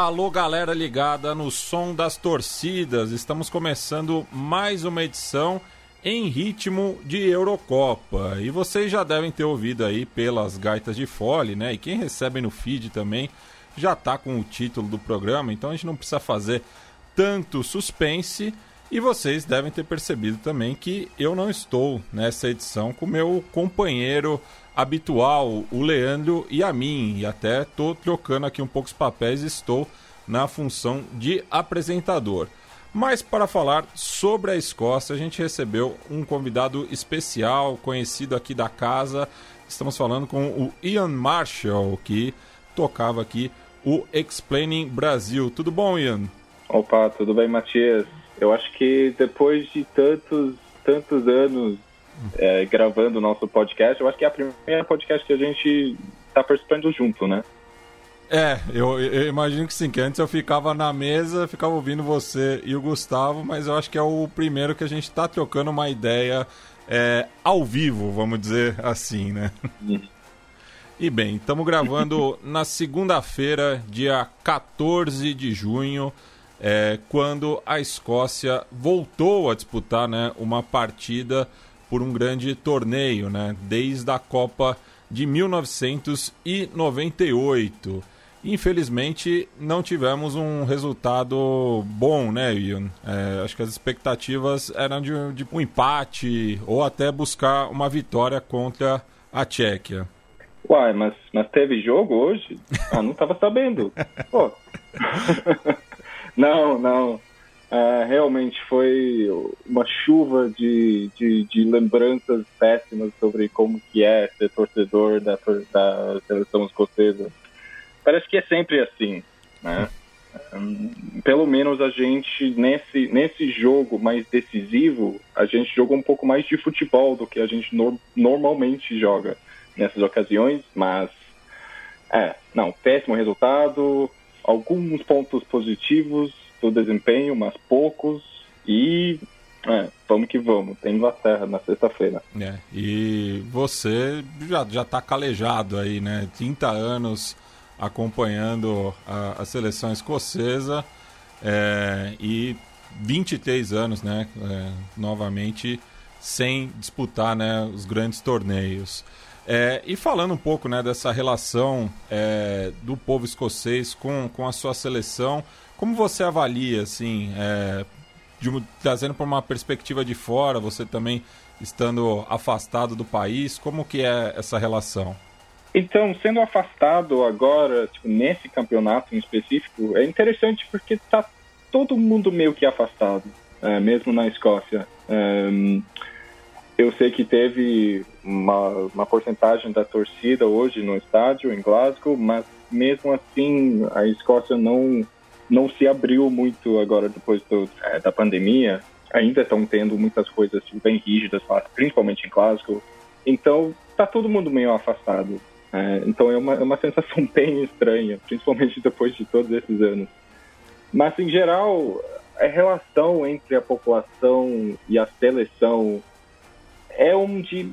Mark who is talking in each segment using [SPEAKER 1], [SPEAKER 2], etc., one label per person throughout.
[SPEAKER 1] Alô, galera ligada no som das torcidas. Estamos começando mais uma edição em ritmo de Eurocopa. E vocês já devem ter ouvido aí pelas gaitas de fole, né? E quem recebe no feed também já tá com o título do programa, então a gente não precisa fazer tanto suspense. E vocês devem ter percebido também que eu não estou nessa edição com meu companheiro habitual, o Leandro e a mim. E até estou trocando aqui um pouco os papéis estou na função de apresentador. Mas para falar sobre a Escócia, a gente recebeu um convidado especial, conhecido aqui da casa. Estamos falando com o Ian Marshall, que tocava aqui o Explaining Brasil. Tudo bom, Ian?
[SPEAKER 2] Opa, tudo bem, Matias? Eu acho que depois de tantos, tantos anos é, gravando o nosso podcast. Eu acho que é a primeira podcast que a gente está participando junto, né?
[SPEAKER 1] É, eu, eu, imagino que sim, que antes eu ficava na mesa, ficava ouvindo você e o Gustavo, mas eu acho que é o primeiro que a gente está trocando uma ideia é, ao vivo, vamos dizer assim, né? E bem, estamos gravando na segunda-feira, dia 14 de junho, é, quando a Escócia voltou a disputar né, uma partida por um grande torneio, né? Desde a Copa de 1998. Infelizmente, não tivemos um resultado bom, né, Ian? É, acho que as expectativas eram de, de, um empate ou até buscar uma vitória contra a Tchequia.
[SPEAKER 2] Uai, mas, mas teve jogo hoje? Ah, não estava sabendo. Pô. não, não. Uh, realmente foi uma chuva de, de, de, lembranças péssimas sobre como que é ser torcedor da, da seleção escocesa. Parece que é sempre assim, né? Um, pelo menos a gente, nesse, nesse jogo mais decisivo, a gente jogou um pouco mais de futebol do que a gente no, normalmente joga nessas ocasiões, mas é, não, péssimo resultado, alguns pontos positivos, do desempenho, mas poucos. E é, vamos que vamos. Tem Inglaterra na sexta-feira.
[SPEAKER 1] É, e você já, já tá calejado aí, né? 30 anos acompanhando a, a seleção escocesa é, e 23 anos, né? É, novamente sem disputar né, os grandes torneios. É, e falando um pouco né, dessa relação é, do povo escocês com, com a sua seleção, como você avalia, assim, é, de, trazendo para uma perspectiva de fora, você também estando afastado do país, como que é essa relação?
[SPEAKER 2] Então, sendo afastado agora, tipo, nesse campeonato em específico, é interessante porque tá todo mundo meio que afastado, é, mesmo na Escócia. É, eu sei que teve uma, uma porcentagem da torcida hoje no estádio em Glasgow, mas mesmo assim a Escócia não não se abriu muito agora depois do, é, da pandemia. Ainda estão tendo muitas coisas tipo, bem rígidas, principalmente em Glasgow. Então, tá todo mundo meio afastado. É, então, é uma, é uma sensação bem estranha, principalmente depois de todos esses anos. Mas, em geral, a relação entre a população e a seleção é um de.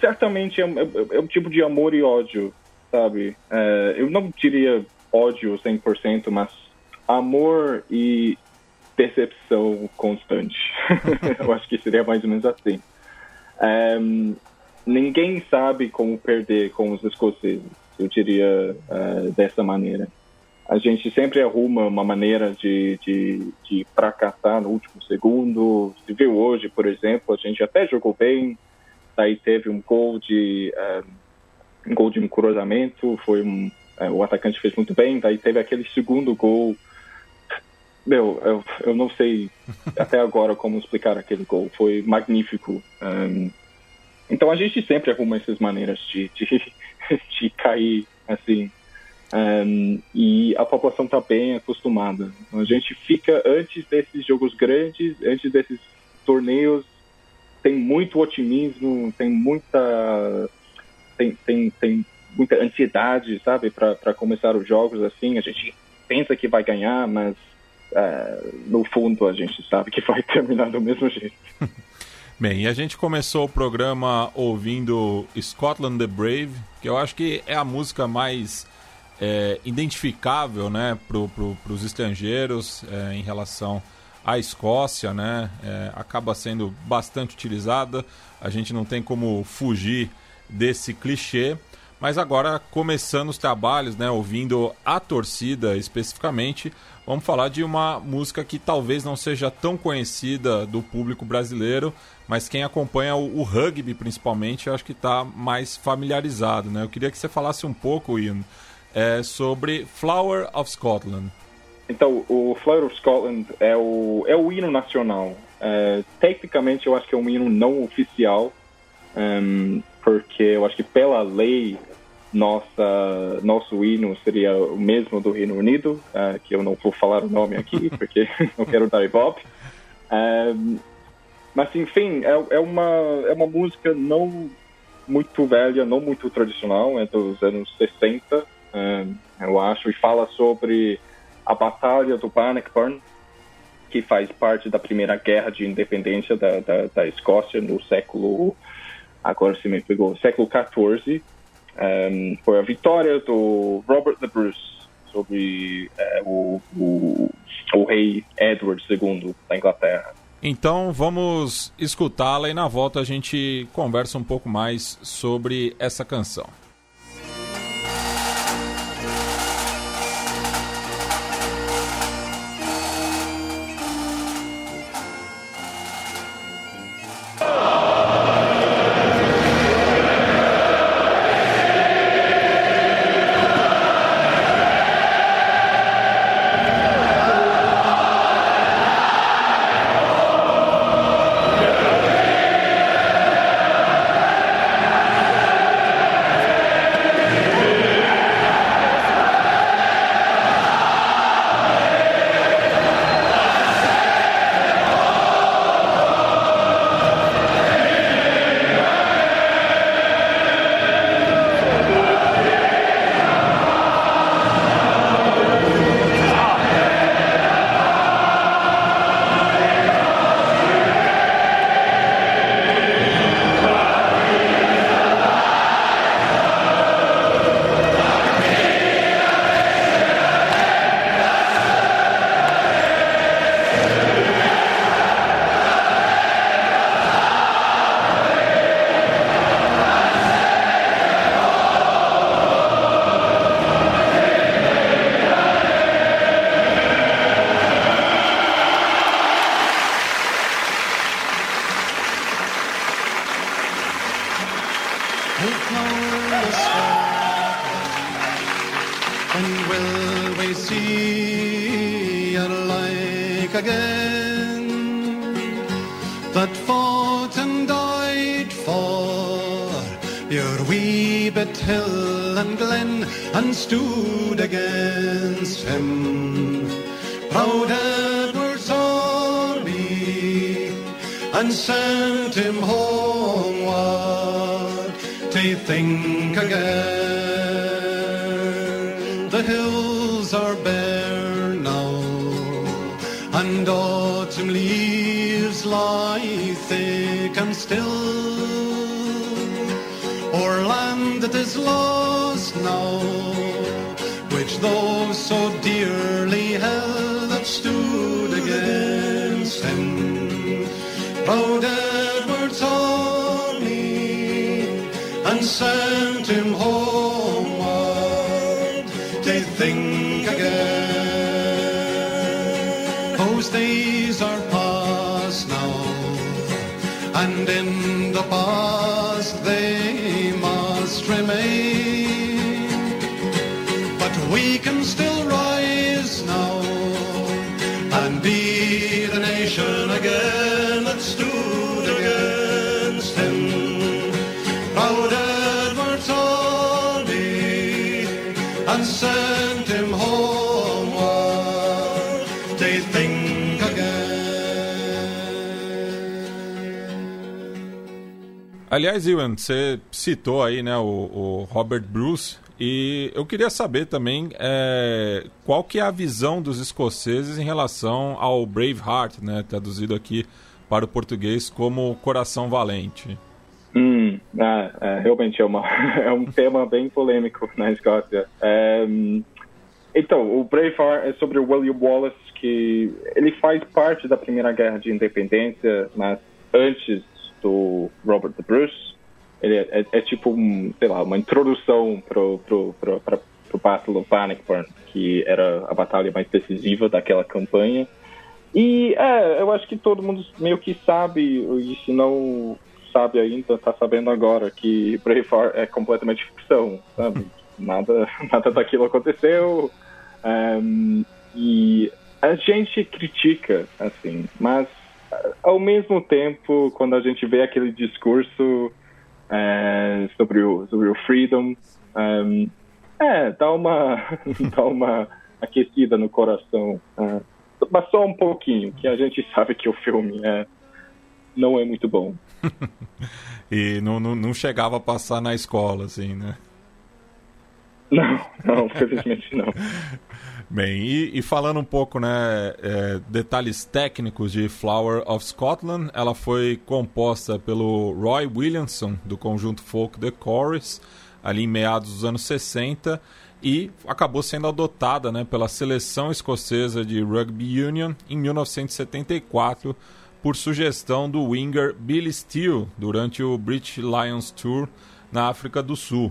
[SPEAKER 2] Certamente é, é, é um tipo de amor e ódio, sabe? É, eu não diria ódio 100%, mas amor e percepção constante. Eu acho que seria mais ou menos assim. Um, ninguém sabe como perder com os escoceses, eu diria uh, dessa maneira. A gente sempre arruma uma maneira de, de, de fracassar no último segundo. Se viu hoje, por exemplo, a gente até jogou bem, daí teve um gol de um, um gol de um cruzamento, foi um, uh, o atacante fez muito bem, daí teve aquele segundo gol meu, eu, eu não sei até agora como explicar aquele gol. Foi magnífico. Um, então a gente sempre arruma essas maneiras de, de, de cair assim. Um, e a população está bem acostumada. A gente fica antes desses jogos grandes, antes desses torneios, tem muito otimismo, tem muita tem, tem, tem muita ansiedade, sabe, para começar os jogos assim. A gente pensa que vai ganhar, mas é, no fundo a gente sabe que vai terminar do mesmo jeito.
[SPEAKER 1] Bem, e a gente começou o programa ouvindo Scotland the Brave, que eu acho que é a música mais
[SPEAKER 3] é, identificável né, para pro, os estrangeiros é, em relação à Escócia, né? É, acaba sendo bastante utilizada. A gente não tem como fugir desse clichê. Mas agora, começando os trabalhos, né, ouvindo a torcida especificamente, vamos falar de uma música que talvez não seja tão conhecida do público brasileiro, mas quem acompanha o, o rugby principalmente, eu acho que está mais familiarizado. Né? Eu queria que você falasse um pouco, Ian, é, sobre Flower of Scotland.
[SPEAKER 2] Então, o Flower of Scotland é o, é o hino nacional. É, tecnicamente, eu acho que é um hino não oficial, um, ehm, porque eu acho que pela lei nossa nosso hino seria o mesmo do Reino Unido, uh, que eu não vou falar o nome aqui porque não quero dar ibope. Um, mas enfim, é, é, uma é uma música não muito velha, não muito tradicional, é dos anos 60, um, eu acho, e fala sobre a batalha do Bannockburn, que faz parte da primeira guerra de independência da, da, da Escócia no século agora se me pegou século 14 um, foi a vitória do Robert the Bruce sobre uh, o, o, o, rei Edward II da Inglaterra.
[SPEAKER 3] Então vamos escutá-la e na volta a gente conversa um pouco mais sobre essa canção. Aliás, Iwan, você citou aí né, o, o, Robert Bruce e eu queria saber também é, qual que é a visão dos escoceses em relação ao Braveheart, né, traduzido aqui para o português como Coração Valente.
[SPEAKER 2] Hum, ah, é, realmente é, uma, é um tema bem polêmico na Escócia. É, então, o Braveheart é sobre William Wallace, que ele faz parte da Primeira Guerra de Independência, mas antes do Robert the Bruce. Ele é, é, é tipo, um, sei lá, uma introdução pro, pro, pro, pro, pro Battle of Bannockburn, que era a batalha mais decisiva daquela campanha. E é, eu acho que todo mundo meio que sabe, e se não sabe ainda, tá sabendo agora que Braveheart é completamente ficção, sabe? nada, nada daquilo aconteceu. Um, e a gente critica, assim, mas ao mesmo tempo, quando a gente vê aquele discurso é, sobre, o, sobre o freedom, um, é, dá uma, dá uma aquecida no coração. Uh, mas só um pouquinho, que a gente sabe que o filme é, não é muito bom.
[SPEAKER 1] e não, não, não chegava a passar na escola, assim, né?
[SPEAKER 2] Não, não, felizmente não.
[SPEAKER 1] Bem, e, e, falando um pouco, né, é, detalhes técnicos de Flower of Scotland, ela foi composta pelo Roy Williamson, do conjunto folk The Chorus, ali em meados dos anos 60, e acabou sendo adotada né, pela seleção escocesa de Rugby Union em 1974, por sugestão do winger Billy Steele, durante o British Lions Tour na África do Sul.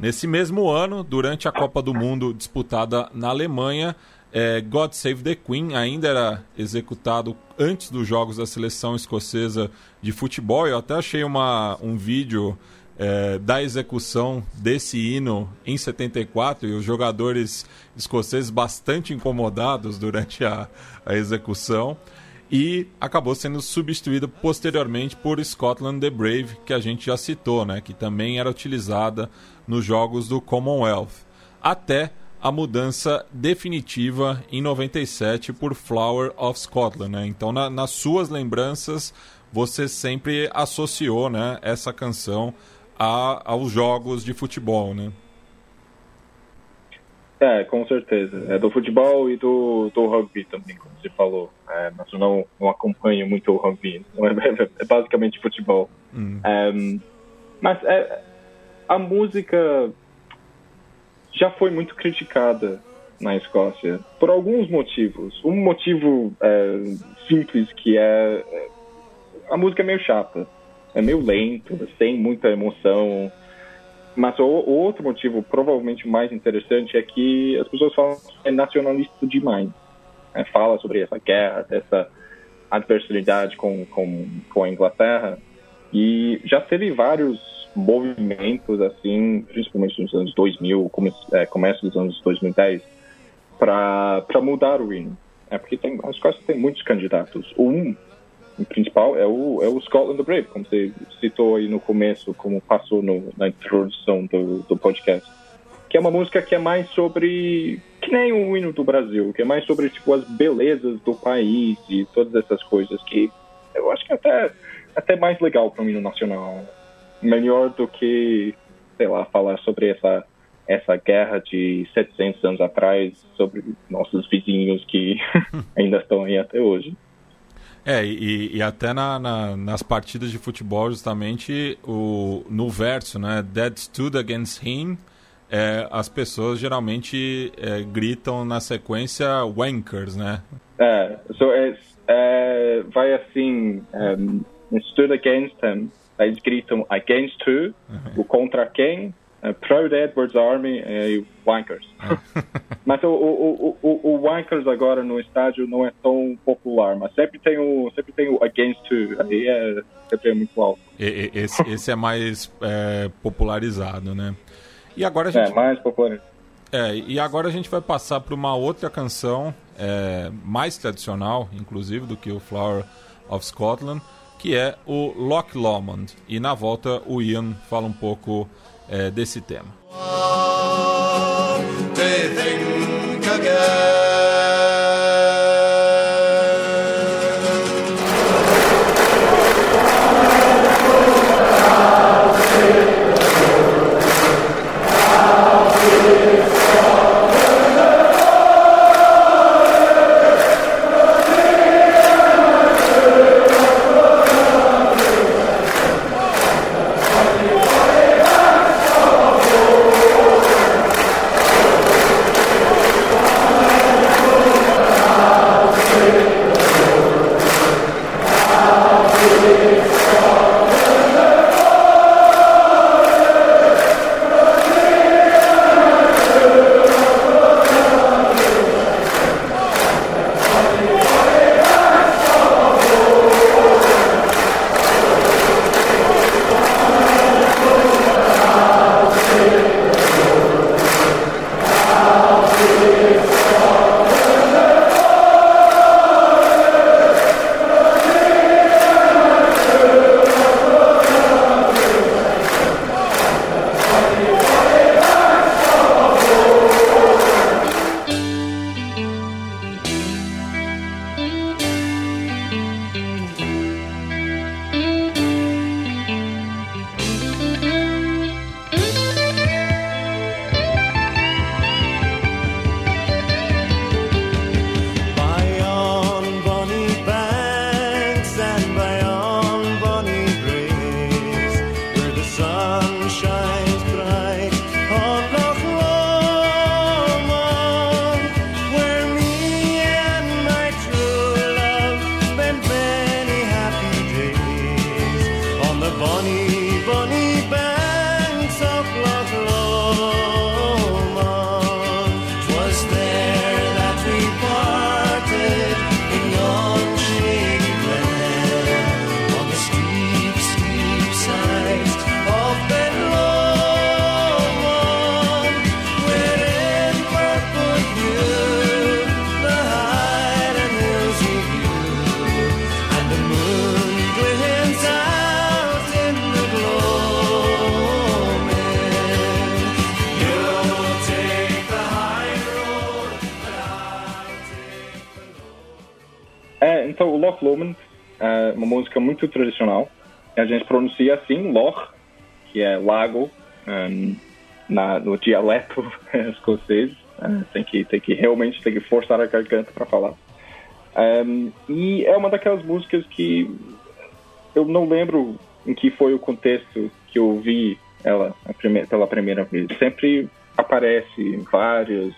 [SPEAKER 1] Nesse mesmo ano, durante a Copa do Mundo disputada na Alemanha, é, God Save the Queen ainda era executado antes dos jogos da seleção escocesa de futebol. Eu até achei uma, um vídeo é, da execução desse hino em 74 e os jogadores escoceses bastante incomodados durante a, a execução e acabou sendo substituída posteriormente por Scotland the Brave, que a gente já citou, né, que também era utilizada nos Jogos do Commonwealth, até a mudança definitiva em 97 por Flower of Scotland. Né? Então, na, nas suas lembranças, você sempre associou né, essa canção a, aos jogos de futebol, né?
[SPEAKER 2] É, com certeza. É do futebol e do, do rugby também, como você falou. É, mas eu não, não acompanho muito o rugby. É, é, basicamente futebol. Hum. É, mas é, a música já foi muito criticada na Escócia por alguns motivos. Um motivo é, simples que é, é a música é meio chata, é meio lento, sem muita emoção. Mas o, o, outro motivo, provavelmente mais interessante, é que as pessoas falam que é nacionalista demais. É, fala sobre essa guerra, essa adversidade com, com, com a Inglaterra. E já teve vários movimentos, assim, principalmente nos anos 2000, come, é, começo dos anos 2010, para mudar o hino. É porque tem, a Escócia tem muitos candidatos. Um o principal é o, é o Scotland the Brave, como você citou aí no começo, como passou no, na introdução do, do podcast. Que é uma música que é mais sobre. que nem o hino do Brasil, que é mais sobre tipo, as belezas do país e todas essas coisas que eu acho que é até, até mais legal para um hino nacional. Melhor do que, sei lá, falar sobre essa, essa guerra de 700 anos atrás, sobre nossos vizinhos que ainda estão aí até hoje.
[SPEAKER 1] É, e, e até na, na, nas partidas de futebol, justamente, o, no verso, né? Dead stood against him, é, as pessoas geralmente é, gritam na sequência wankers, né?
[SPEAKER 2] É, so é, é vai assim, um, stood against him, eles gritam against who, uhum. o contra quem, Uh, Proud Edwards Army e Wankers. mas o, o, o, o, Wankers agora no estádio não é tão popular, mas sempre tem o, sempre tem o Against Two, aí é, sempre é muito alto.
[SPEAKER 1] E, esse, esse é mais é, popularizado, né? E agora a gente...
[SPEAKER 2] É, mais popularizado.
[SPEAKER 1] É, e agora a gente vai passar para uma outra canção é, mais tradicional, inclusive, do que o Flower of Scotland, que é o Loch Lomond. E na volta o Ian fala um pouco é, desse tema.
[SPEAKER 2] Oh, muito tradicional. A gente pronuncia assim, Loch, que é lago, um, na, no dialeto escocês. Uh, tem, que, tem que realmente tem que forçar a garganta para falar. Um, e é uma daquelas músicas que eu não lembro em que foi o contexto que eu ouvi ela pela primeira vez. Sempre aparece em várias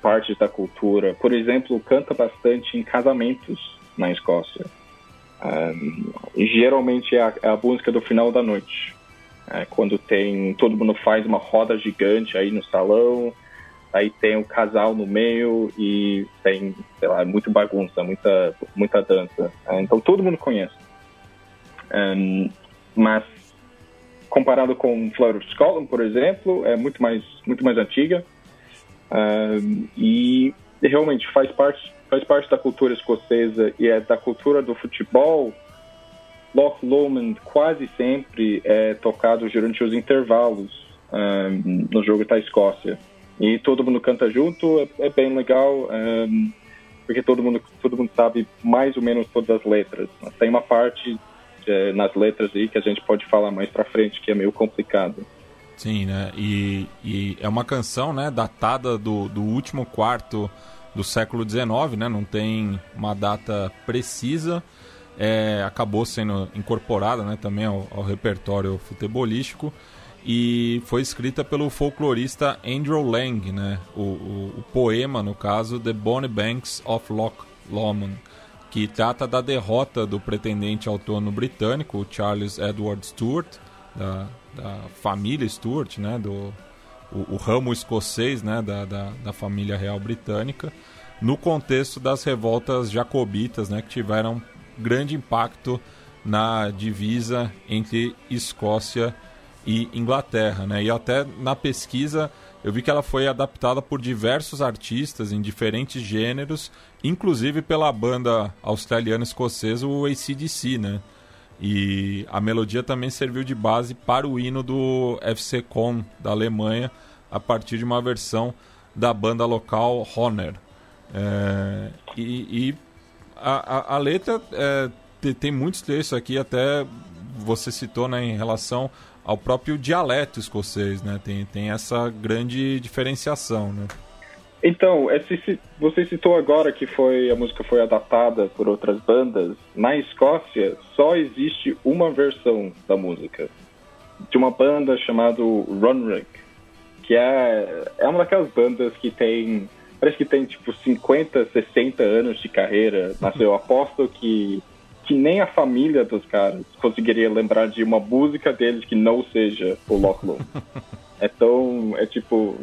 [SPEAKER 2] partes da cultura. Por exemplo, canta bastante em casamentos na Escócia. Um, geralmente é a, é a, música do final da noite. É, quando tem todo mundo faz uma roda gigante aí no salão, aí tem o casal no meio e tem, sei lá, muita bagunça, muita, muita dança. É, então todo mundo conhece. Um, mas comparado com Flower of Scotland, por exemplo, é muito mais, muito mais antiga. Um, e realmente faz parte faz parte da cultura escocesa e é da cultura do futebol. Loch Lomond quase sempre é tocado durante os intervalos um, no jogo da Escócia. E todo mundo canta junto é, é bem legal um, porque todo mundo todo mundo sabe mais ou menos todas as letras. Tem uma parte é, nas letras aí que a gente pode falar mais para frente que é meio complicado.
[SPEAKER 1] Sim né? E, e é uma canção né datada do, do último quarto do século XIX, né? Não tem uma data precisa. É, acabou sendo incorporada né, também ao, ao, repertório futebolístico e foi escrita pelo folclorista Andrew Lang, né, o, o, o poema, no caso, The Bonnie Banks of Loch Lomond, que trata da derrota do pretendente ao trono britânico, Charles Edward Stuart, da, da família Stuart, né, do, o, o ramo escocês né, da, da, da, família real britânica, no contexto das revoltas jacobitas, né, que tiveram grande impacto na divisa entre Escócia e Inglaterra. Né? E até na pesquisa eu vi que ela foi adaptada por diversos artistas em diferentes gêneros, inclusive pela banda australiana-escocesa, o ACDC, né? E a melodia também serviu de base para o hino do FC Con da Alemanha, a partir de uma versão da banda local Honor. É, e, e a, a, a, letra é, tem, tem muitos trechos aqui, até você citou né, em relação ao próprio dialeto escocês, né? Tem, tem essa grande diferenciação, né?
[SPEAKER 2] Então, esse, você citou agora que foi a música foi adaptada por outras bandas. Na Escócia, só existe uma versão da música de uma banda chamada Runrig, que é, é uma daquelas bandas que tem parece que tem tipo 50, 60 anos de carreira. Mas eu aposto que que nem a família dos caras conseguiria lembrar de uma música deles que não seja o Loch Lomond. então, é tipo,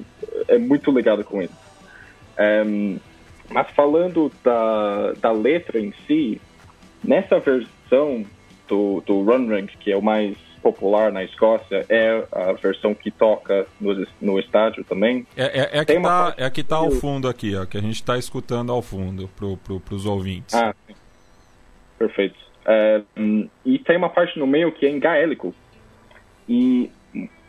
[SPEAKER 2] é muito ligado com isso. Um, mas falando da, da letra em si, nessa versão do, do Run Rank, que é o mais popular na Escócia, é a versão que toca no, no estádio também.
[SPEAKER 1] É, é, é, a que tá, é que tá ao fundo aqui, ó, que a gente está escutando ao fundo para pro, pros ouvintes.
[SPEAKER 2] Ah, sim. Perfeito. É, e tem uma parte no meio que é em gaélico. E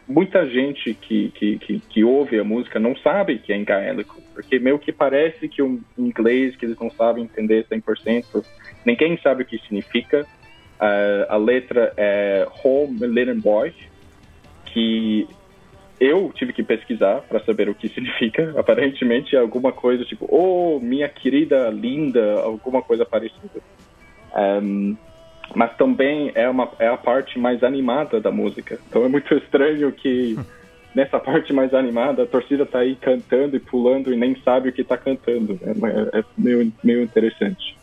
[SPEAKER 2] muita gente que, que, que, que, ouve a música não sabe que é em gaélico, porque meio que parece que um inglês que eles não sabem entender 100%, ninguém sabe o que significa. Uh, a letra é Home Little Boy, que eu tive que pesquisar para saber o que significa. Aparentemente é alguma coisa tipo, oh, minha querida, linda, alguma coisa parecida. Um, mas também é, uma, é a parte mais animada da música. Então é muito estranho que nessa parte mais animada a torcida tá aí cantando e pulando e nem sabe o que tá cantando. É, é meio, meio interessante.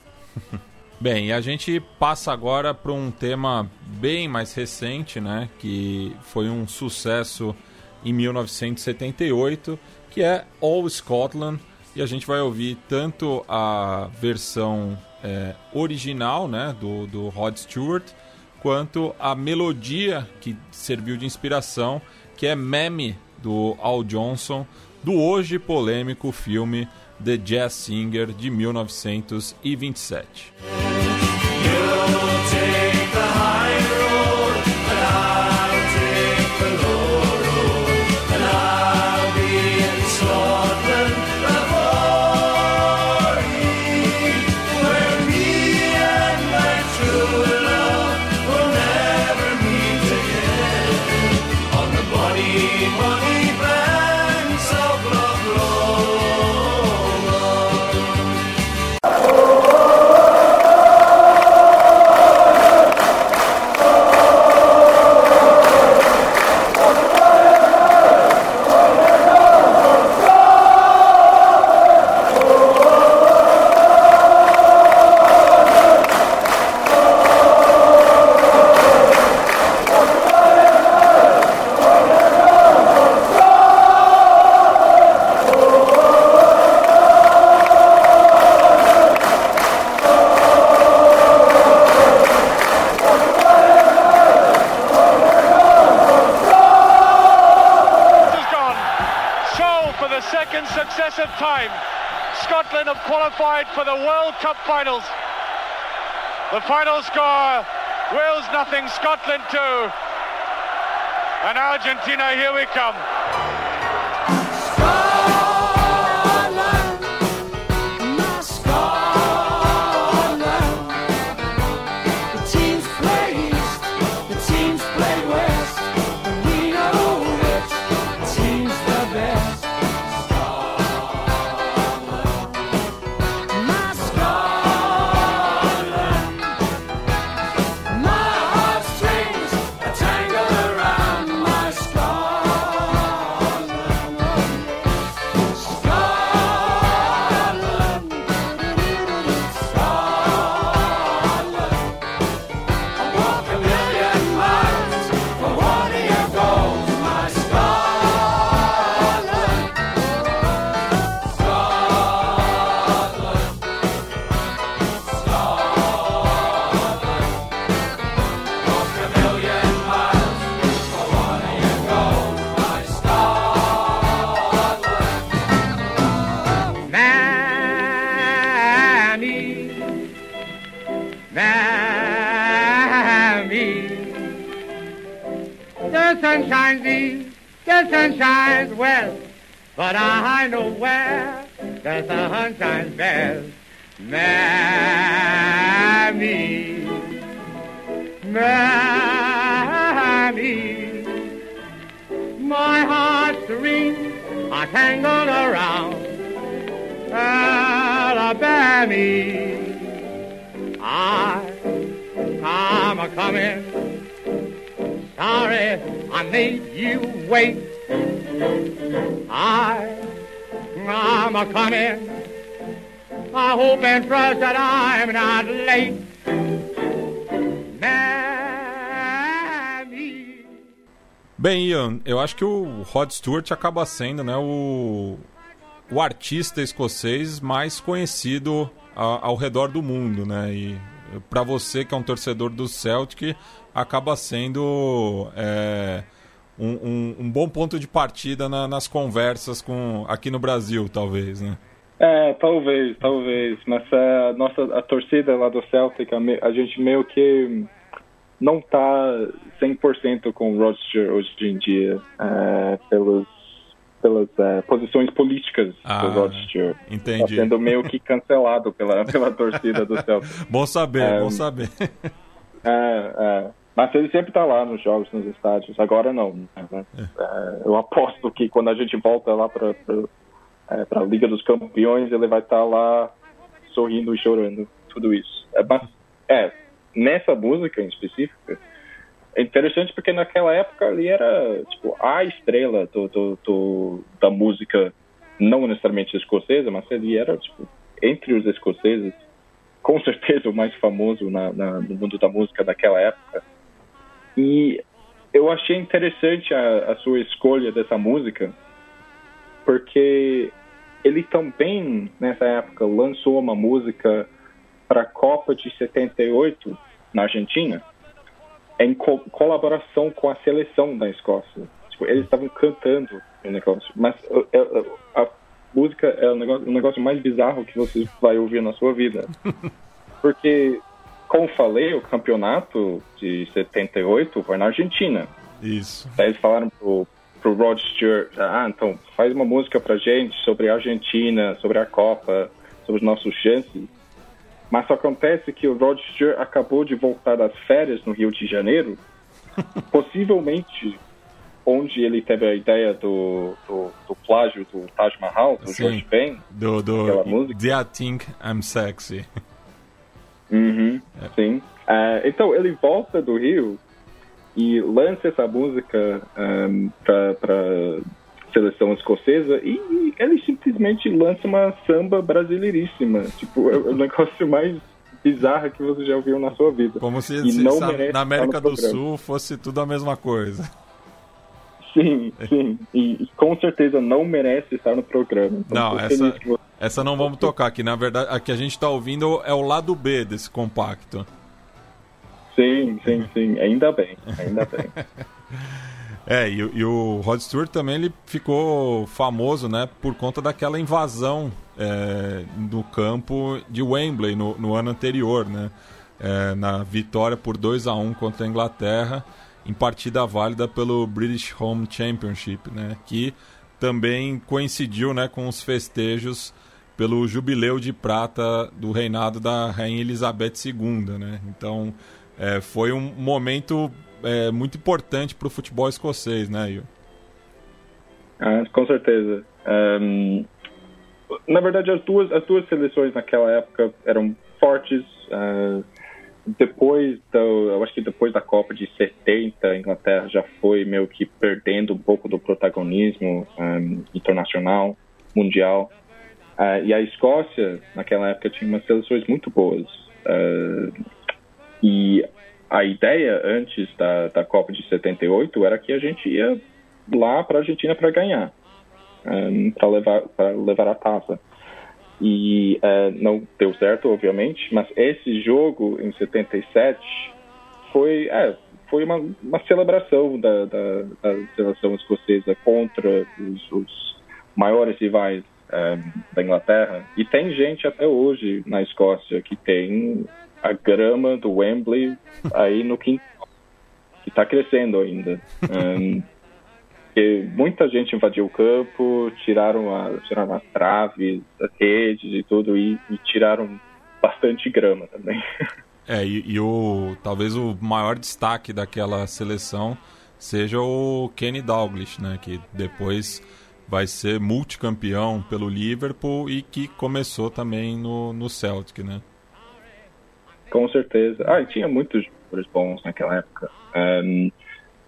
[SPEAKER 1] Bem, a gente passa agora para um tema bem mais recente, né, que foi um sucesso em 1978, que é All Scotland, e a gente vai ouvir tanto a versão é, original né, do, do Rod Stewart, quanto a melodia que serviu de inspiração, que é Meme, do Al Johnson, do hoje polêmico filme The Jazz Singer, de 1927.
[SPEAKER 4] For the World Cup finals. The final score Wales nothing, Scotland two. And Argentina, here we come.
[SPEAKER 5] My heartstrings are tangled around Alabama. I, I'm a coming. Sorry I made you wait. I, I'm a coming. I hope and trust that I'm not late.
[SPEAKER 1] Bem, Ian, eu acho que o Rod Stewart acaba sendo né, o, o artista escocês mais conhecido a, ao redor do mundo, né? E para você que é um torcedor do Celtic, acaba sendo é, um, um, um, bom ponto de partida na, nas conversas com aqui no Brasil, talvez, né?
[SPEAKER 2] É, talvez, talvez. Mas é, a nossa a torcida lá do Celtic, a, gente meio que não tá 100% com o Roger hoje em dia, é, pelos, pelas é, posições políticas ah, do Roger.
[SPEAKER 1] Entendi. Tá
[SPEAKER 2] sendo meio que cancelado pela, pela torcida do Celtic.
[SPEAKER 1] bom saber, é, bom saber.
[SPEAKER 2] É, é. Mas ele sempre está lá nos jogos, nos estádios. Agora não. Né? É. eu aposto que quando a gente volta lá para a Liga dos Campeões, ele vai estar tá lá sorrindo e chorando, tudo isso. É, mas, é, nessa música em específico, é interessante porque naquela época ali era tipo a estrela do, do, do, da música, não necessariamente escocesa, mas ele era tipo entre os escoceses, com certeza o mais famoso na, na, no mundo da música daquela época. E eu achei interessante a, a sua escolha dessa música, porque ele também, nessa época, lançou uma música para a Copa de 78 na Argentina, em co colaboração com a seleção da Escócia. Tipo, eles estavam cantando o negócio, mas a, a, a música é o negócio, o negócio mais bizarro que você vai ouvir na sua vida. Porque como falei, o campeonato de 78 foi na Argentina.
[SPEAKER 1] Isso.
[SPEAKER 2] Daí eles falaram pro, pro Rod Stewart, ah, então faz uma música pra gente sobre a Argentina, sobre a Copa, sobre os nossos chances. Mas só acontece que o Rod Stewart acabou de voltar das férias no Rio de Janeiro, possivelmente onde ele teve a ideia do, do, do plágio do Taj Mahal, do Sim, George Ben,
[SPEAKER 1] do, do música. I Think I'm Sexy.
[SPEAKER 2] Uhum, é. Sim. Uh, então ele volta do Rio e lança essa música um, para seleção escocesa e, e, ele simplesmente lança uma samba brasileiríssima. Tipo, é o negócio mais bizarro que você já ouviu na sua vida.
[SPEAKER 1] Como se, se na América do Sul fosse tudo a mesma coisa.
[SPEAKER 2] Sim, sim. E, e, com certeza não merece estar no programa.
[SPEAKER 1] Então, não, essa, essa não vamos tocar aqui. Na verdade, a que a gente está ouvindo é o lado B desse compacto.
[SPEAKER 2] Sim, sim, sim. Ainda bem, ainda bem.
[SPEAKER 1] é, e, e, o Rod Stewart também ele ficou famoso, né, por conta daquela invasão é, no campo de Wembley no, no ano anterior, né? É, na vitória por 2 a 1 contra a Inglaterra em partida válida pelo British Home Championship, né? Que também coincidiu, né, com os festejos pelo jubileu de prata do reinado da rainha Elizabeth II, né? Então é, foi um momento é, muito importante para o futebol escocês, né, Ian?
[SPEAKER 2] Ah, com certeza. Um, na verdade, as duas, as duas seleções naquela época eram fortes. Uh, depois, da, eu acho que depois da Copa de 70, a Inglaterra já foi meio que perdendo um pouco do protagonismo um, internacional, mundial. Uh, e a Escócia, naquela época, tinha umas seleções muito boas. Uh, e a ideia antes da, da Copa de 78 era que a gente ia lá para a Argentina para ganhar, um, para levar, levar a taça. E uh, não deu certo, obviamente, mas esse jogo em 77 foi, é, foi uma, uma celebração da, da, da seleção escocesa contra os, os maiores rivais um, da Inglaterra. E tem gente até hoje na Escócia que tem a grama do Wembley aí no quintal, que está crescendo ainda. Um, muita gente invadiu o campo, tiraram, a, tiraram as traves, as redes e tudo, e, e tiraram bastante grama também.
[SPEAKER 1] É, e, e, o talvez o maior destaque daquela seleção seja o Kenny Dalglish, né, que depois vai ser multicampeão pelo Liverpool e que começou também no, no Celtic, né?
[SPEAKER 2] Com certeza. Ah, tinha muitos jogadores bons naquela época. Um,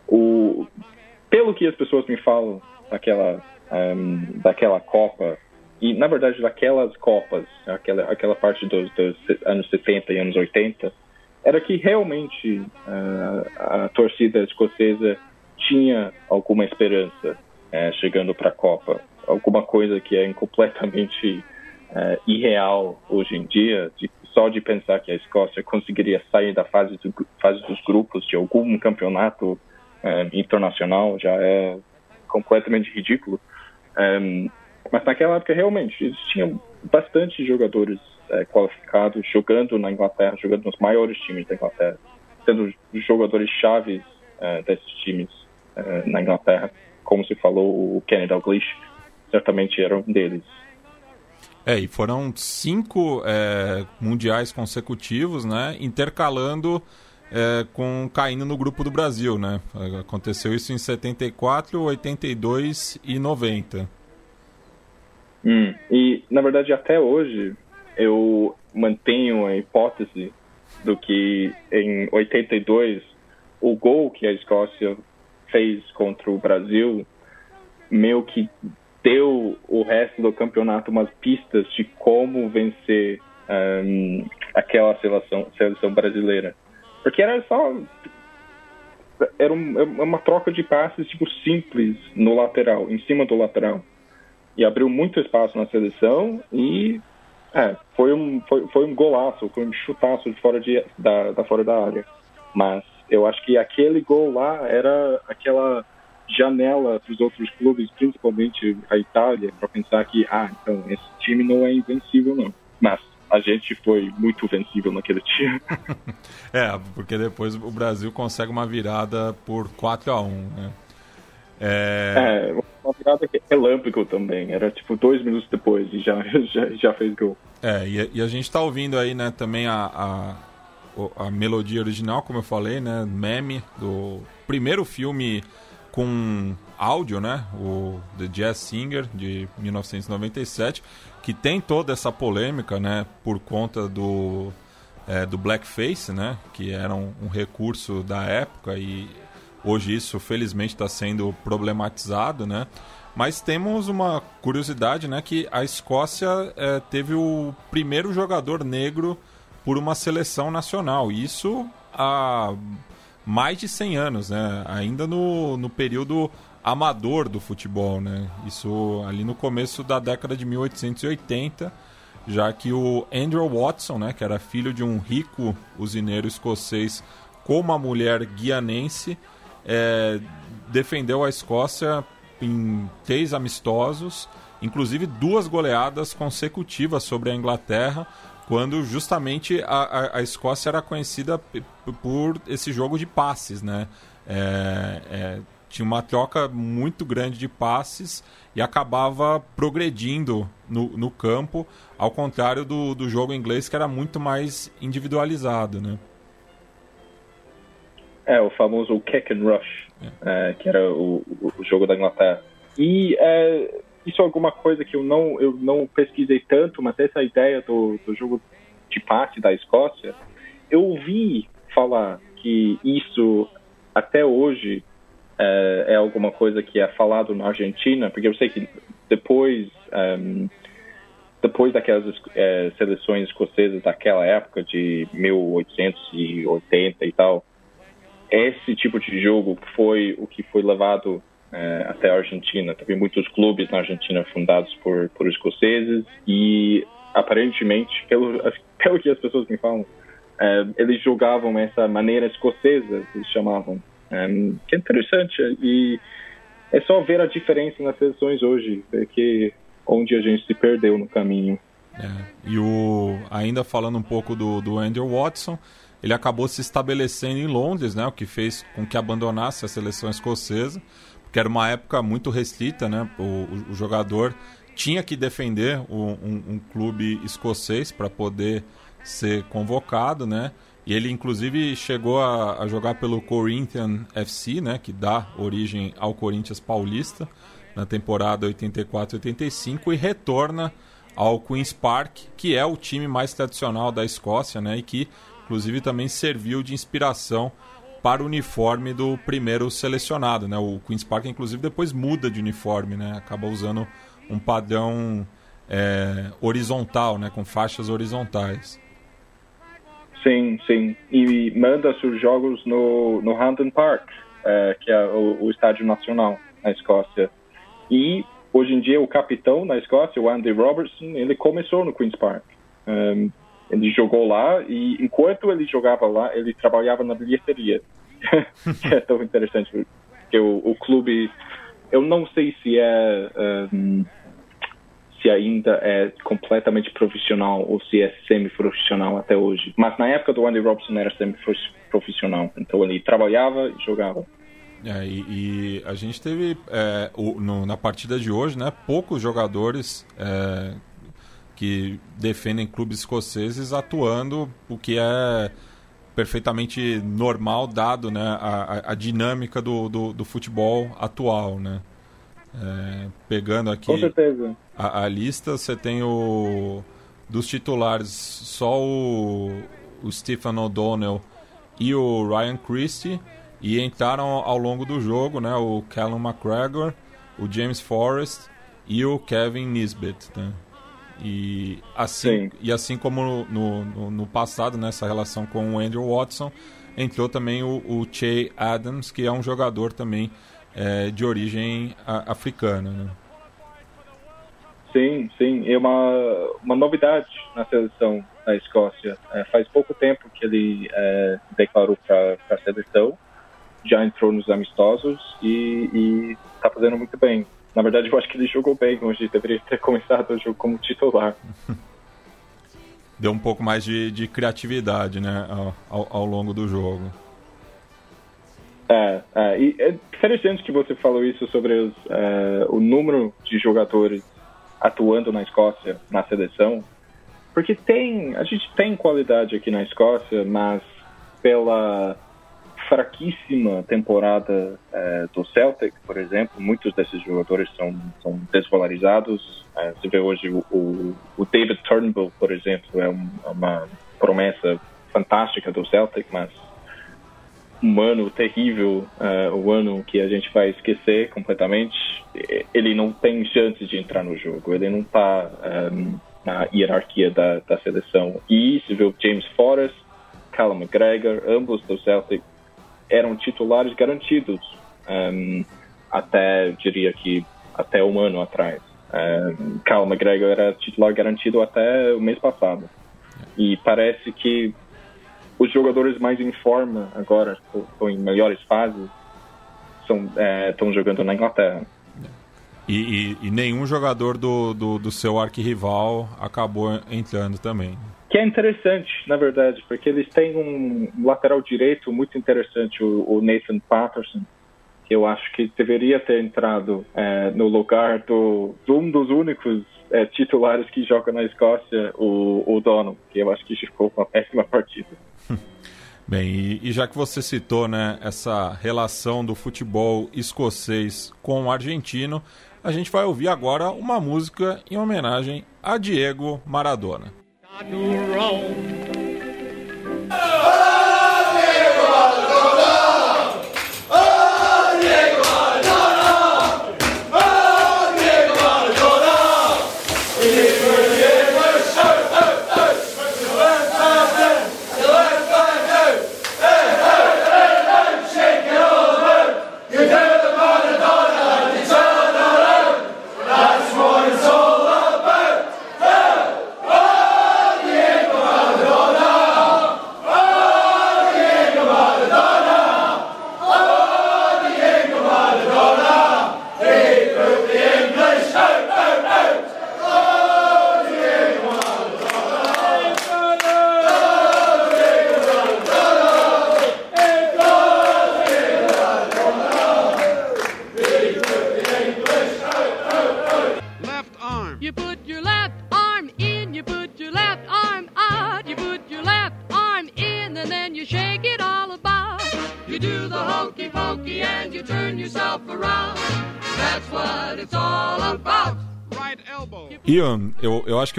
[SPEAKER 2] o, pelo que as pessoas me falam daquela, um, daquela Copa, e na verdade daquelas Copas, aquela, aquela parte dos, dos anos 70 e anos 80, era que realmente uh, a torcida escocesa tinha alguma esperança uh, chegando para a Copa. Alguma coisa que é completamente uh, irreal hoje em dia, de, só de pensar que a Escócia conseguiria sair da fase, do, fase dos grupos de algum campeonato é, internacional já é completamente ridículo. É, mas naquela época realmente existiam bastante jogadores é, qualificados jogando na Inglaterra, jogando nos maiores times da Inglaterra, sendo jogadores chaves é, desses times é, na Inglaterra, como se falou o Kenny Dalglish certamente era um deles.
[SPEAKER 1] É, e foram cinco é, mundiais consecutivos, né, intercalando é, com caindo no grupo do Brasil, né? Aconteceu isso em 74, 82 e 90.
[SPEAKER 2] Hum, e na verdade até hoje eu mantenho a hipótese do que em 82 o gol que a Escócia fez contra o Brasil meio que deu o resto do campeonato umas pistas de como vencer um, aquela seleção, seleção brasileira. Porque era só. Era é uma troca de passes tipo simples no lateral, em cima do lateral. E abriu muito espaço na seleção e é, foi, um, foi, foi um golaço, foi um chutaço de fora de, da, da fora da área. Mas eu acho que aquele gol lá era aquela janela para os outros clubes, principalmente a Itália, para pensar que, ah, então esse time não é invencível não. Mas a gente foi muito vencível naquele time.
[SPEAKER 1] é, porque depois o Brasil consegue uma virada por 4 a 1 né?
[SPEAKER 2] É... é, uma virada que é relâmpago também. Era tipo dois minutos depois e já, já, já fez gol.
[SPEAKER 1] É, e, e a gente está ouvindo aí, né, também a, a, a melodia original, como eu falei, né? Meme do primeiro filme com áudio, né? O The Jazz Singer de 1997, que tem toda essa polêmica, né? Por conta do é, do blackface, né? Que era um, um, recurso da época e hoje isso felizmente está sendo problematizado, né? Mas temos uma curiosidade, né? Que a Escócia é, teve o primeiro jogador negro por uma seleção nacional. Isso há mais de 100 anos, né? Ainda no, no período amador do futebol, né? Isso ali no começo da década de 1880, já que o Andrew Watson, né, que era filho de um rico usineiro escocês com uma mulher guianense, é, defendeu a Escócia em três amistosos inclusive duas goleadas consecutivas sobre a Inglaterra, quando justamente a, a, a Escócia era conhecida por esse jogo de passes, né? É, é, tinha uma troca muito grande de passes e acabava progredindo no, no campo, ao contrário do, do jogo inglês que era muito mais individualizado, né?
[SPEAKER 2] É, o famoso kick and rush, é. É, que era o, o, jogo da Inglaterra. E é, isso é alguma coisa que eu não, eu não pesquisei tanto, mas essa ideia do, do jogo de passe da Escócia, eu ouvi falar que isso até hoje é, é, alguma coisa que é falado na Argentina, porque eu sei que depois um, ehm, depois daquelas é, seleções escocesas daquela época de 1880 e tal, esse tipo de jogo foi o que foi levado é, até a Argentina. Teve muitos clubes na Argentina fundados por, por escoceses e aparentemente, pelo, pelo que as pessoas me falam, é, eles jogavam essa maneira escocesa, eles chamavam. É, que é interessante e é só ver a diferença nas seleções hoje, que onde a gente se perdeu no caminho.
[SPEAKER 1] É, e o ainda falando um pouco do, do Andrew Watson, ele acabou se estabelecendo em Londres, né, o que fez com que abandonasse a seleção escocesa, porque era uma época muito restrita, né, o, o jogador tinha que defender um, um, um clube escocês para poder ser convocado, né? E ele inclusive chegou a, a, jogar pelo Corinthians FC, né, que dá origem ao Corinthians Paulista na temporada 84-85 e retorna ao Queens Park, que é o time mais tradicional da Escócia, né, e que inclusive também serviu de inspiração para o uniforme do primeiro selecionado, né? O Queens Park inclusive depois muda de uniforme, né? Acaba usando um padrão é, horizontal, né? Com faixas horizontais.
[SPEAKER 2] Sim, sim. E manda seus jogos no, no Hampden Park, é, que é o, o, estádio nacional na Escócia. E hoje em dia o capitão na Escócia, o Andy Robertson, ele começou no Queen's Park. Um, ele jogou lá e enquanto ele jogava lá, ele trabalhava na bilheteria. é tão interessante porque o, o, clube, eu não sei se é um, se ainda é completamente profissional ou se é semi-profissional até hoje. Mas na época do Andy Robson era semi-profissional. Então ele trabalhava e jogava.
[SPEAKER 1] É, e, e, a gente teve é, o, no, na partida de hoje, né, poucos jogadores é, que defendem clubes escoceses atuando, o que é perfeitamente normal dado né, a, a dinâmica do, do, do futebol atual, né? É, pegando aqui a, a, lista, você tem o dos titulares só o, o Stephen O'Donnell e o Ryan Christie e entraram ao longo do jogo, né, o Callum McGregor, o James Forrest e o Kevin Nisbet, né? E assim, e assim como no, no, no, passado, nessa relação com o Andrew Watson, entrou também o, o Che Adams, que é um jogador também é, de origem a, africana. Né?
[SPEAKER 2] Sim, sim. É uma, uma novidade na seleção da Escócia. É, faz pouco tempo que ele é, declarou para a seleção, já entrou nos amistosos e está fazendo muito bem. Na verdade, eu acho que ele jogou bem hoje, deveria ter começado o jogo como titular.
[SPEAKER 1] Deu um pouco mais de, de criatividade né, ao, ao longo do jogo.
[SPEAKER 2] É, é, e é interessante que você falou isso sobre os, é, o número de jogadores atuando na Escócia, na seleção, porque tem, a gente tem qualidade aqui na Escócia, mas pela fraquíssima temporada é, do Celtic, por exemplo, muitos desses jogadores são, são desvalorizados. É, você vê hoje o, o, o David Turnbull, por exemplo, é um, uma promessa fantástica do Celtic, mas um ano terrível, uh, o ano que a gente vai esquecer completamente, ele não tem chance de entrar no jogo, ele não está um, na hierarquia da, da seleção. E se vê o James Forrest, Callum McGregor, ambos do Celtic eram titulares garantidos um, até, diria que, até um ano atrás. Um, Callum McGregor era titular garantido até o mês passado. E parece que os jogadores mais em forma agora, estão em melhores fases, estão é, jogando na Inglaterra.
[SPEAKER 1] E, e, e nenhum jogador do, do, do seu arquirrival acabou entrando também.
[SPEAKER 2] Que é interessante, na verdade, porque eles têm um lateral direito muito interessante, o, Nathan Patterson, que eu acho que deveria ter entrado é, no lugar do, de um dos únicos é, titulares que joga na Escócia, o, o Dono, que eu acho que ficou uma péssima partida.
[SPEAKER 1] Bem, e, já que você citou né, essa relação do futebol escocês com o argentino, a gente vai ouvir agora uma música em homenagem a Diego Maradona. Ian,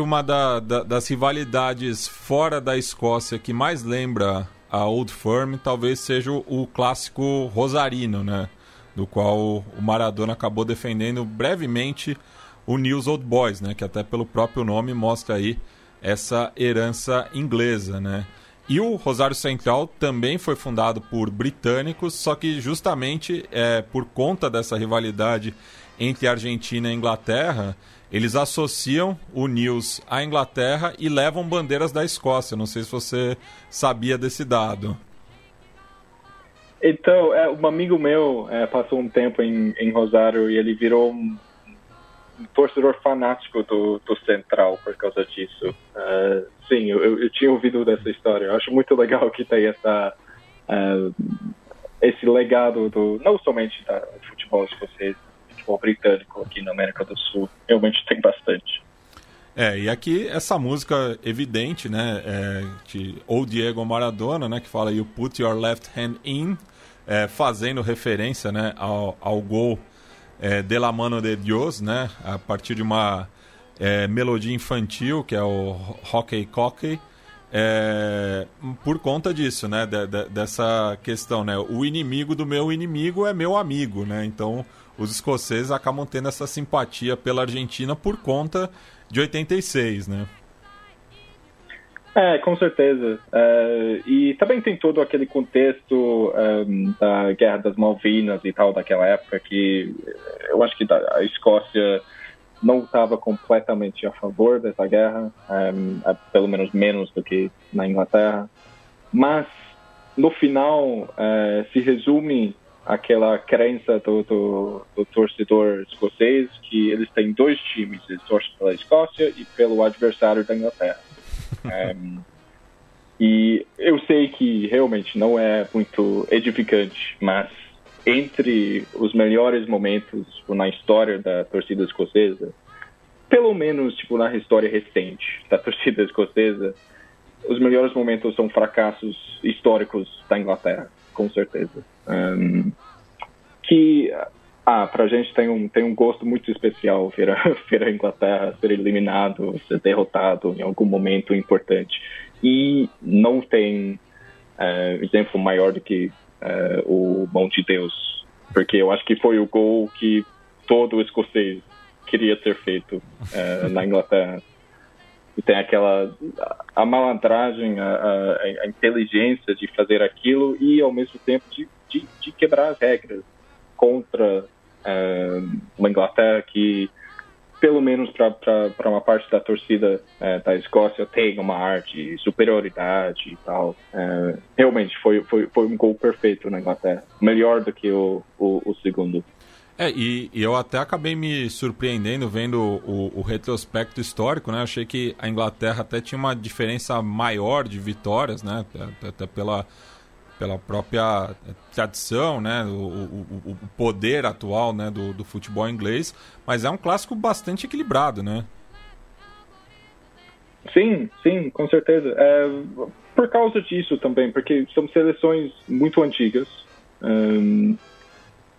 [SPEAKER 1] uma da, da, das rivalidades fora da Escócia que mais lembra a Old Firm talvez seja o, clássico Rosarino, né? Do qual o Maradona acabou defendendo brevemente o News Old Boys, né? Que até pelo próprio nome mostra aí essa herança inglesa, né? E o Rosário Central também foi fundado por britânicos, só que justamente é, por conta dessa rivalidade entre Argentina e Inglaterra, eles associam o News à Inglaterra e levam bandeiras da Escócia. Não sei se você sabia desse dado.
[SPEAKER 2] Então, é, um amigo meu é, passou um tempo em, em Rosário e ele virou um, torcedor fanático do, do Central por causa disso. Uh, sim, eu, eu, tinha ouvido dessa história. Eu acho muito legal que tem essa, uh, esse legado do não somente do futebol escocês, futebol britânico aqui na América do Sul. Realmente tem bastante.
[SPEAKER 1] É, e aqui essa música evidente, né, é, de ou Diego Maradona, né, que fala You Put Your Left Hand In, é, fazendo referência, né, ao, ao gol é, de la mano de Dios, né, a partir de uma é, melodia infantil, que é o Hockey Cockey, é, por conta disso, né, de, de, dessa questão, né, o inimigo do meu inimigo é meu amigo, né, então os escoceses acabam tendo essa simpatia pela Argentina por conta de 86, né?
[SPEAKER 2] É, com certeza. É, e também tem todo aquele contexto é, da Guerra das Malvinas e tal, daquela época, que eu acho que a Escócia não estava completamente a favor dessa guerra, é, pelo menos menos do que na Inglaterra. Mas, no final, se resume aquela crença do, do, do, torcedor escocês que eles têm dois times, eles torcem pela Escócia e pelo adversário da Inglaterra. um, e eu sei que realmente não é muito edificante, mas entre os melhores momentos tipo, na história da torcida escocesa, pelo menos tipo na história recente da torcida escocesa, os melhores momentos são fracassos históricos da Inglaterra com certeza. Um, que ah, pra gente tem um, tem um gosto muito especial ver a, ver a Inglaterra ser eliminado, ser derrotado em algum momento importante. E não tem uh, exemplo maior do que uh, o Mão de Deus, porque eu acho que foi o gol que todo escocês queria ter feito uh, na Inglaterra e tem aquela a malandragem, a, a, a, inteligência de fazer aquilo e ao mesmo tempo de, de, de quebrar as regras contra uh, uma Inglaterra que pelo menos para uma parte da torcida uh, da Escócia tem uma arte superioridade e tal. Uh, realmente foi, foi, foi um gol perfeito na Inglaterra, melhor do que o, o, o segundo.
[SPEAKER 1] É, e, e, eu até acabei me surpreendendo vendo o, o, retrospecto histórico, né? Achei que a Inglaterra até tinha uma diferença maior de vitórias, né? Até, até pela, pela própria tradição, né? O, o, o poder atual né? Do, do, futebol inglês. Mas é um clássico bastante equilibrado, né?
[SPEAKER 2] Sim, sim, com certeza. É, por causa disso também, porque são seleções muito antigas. Um,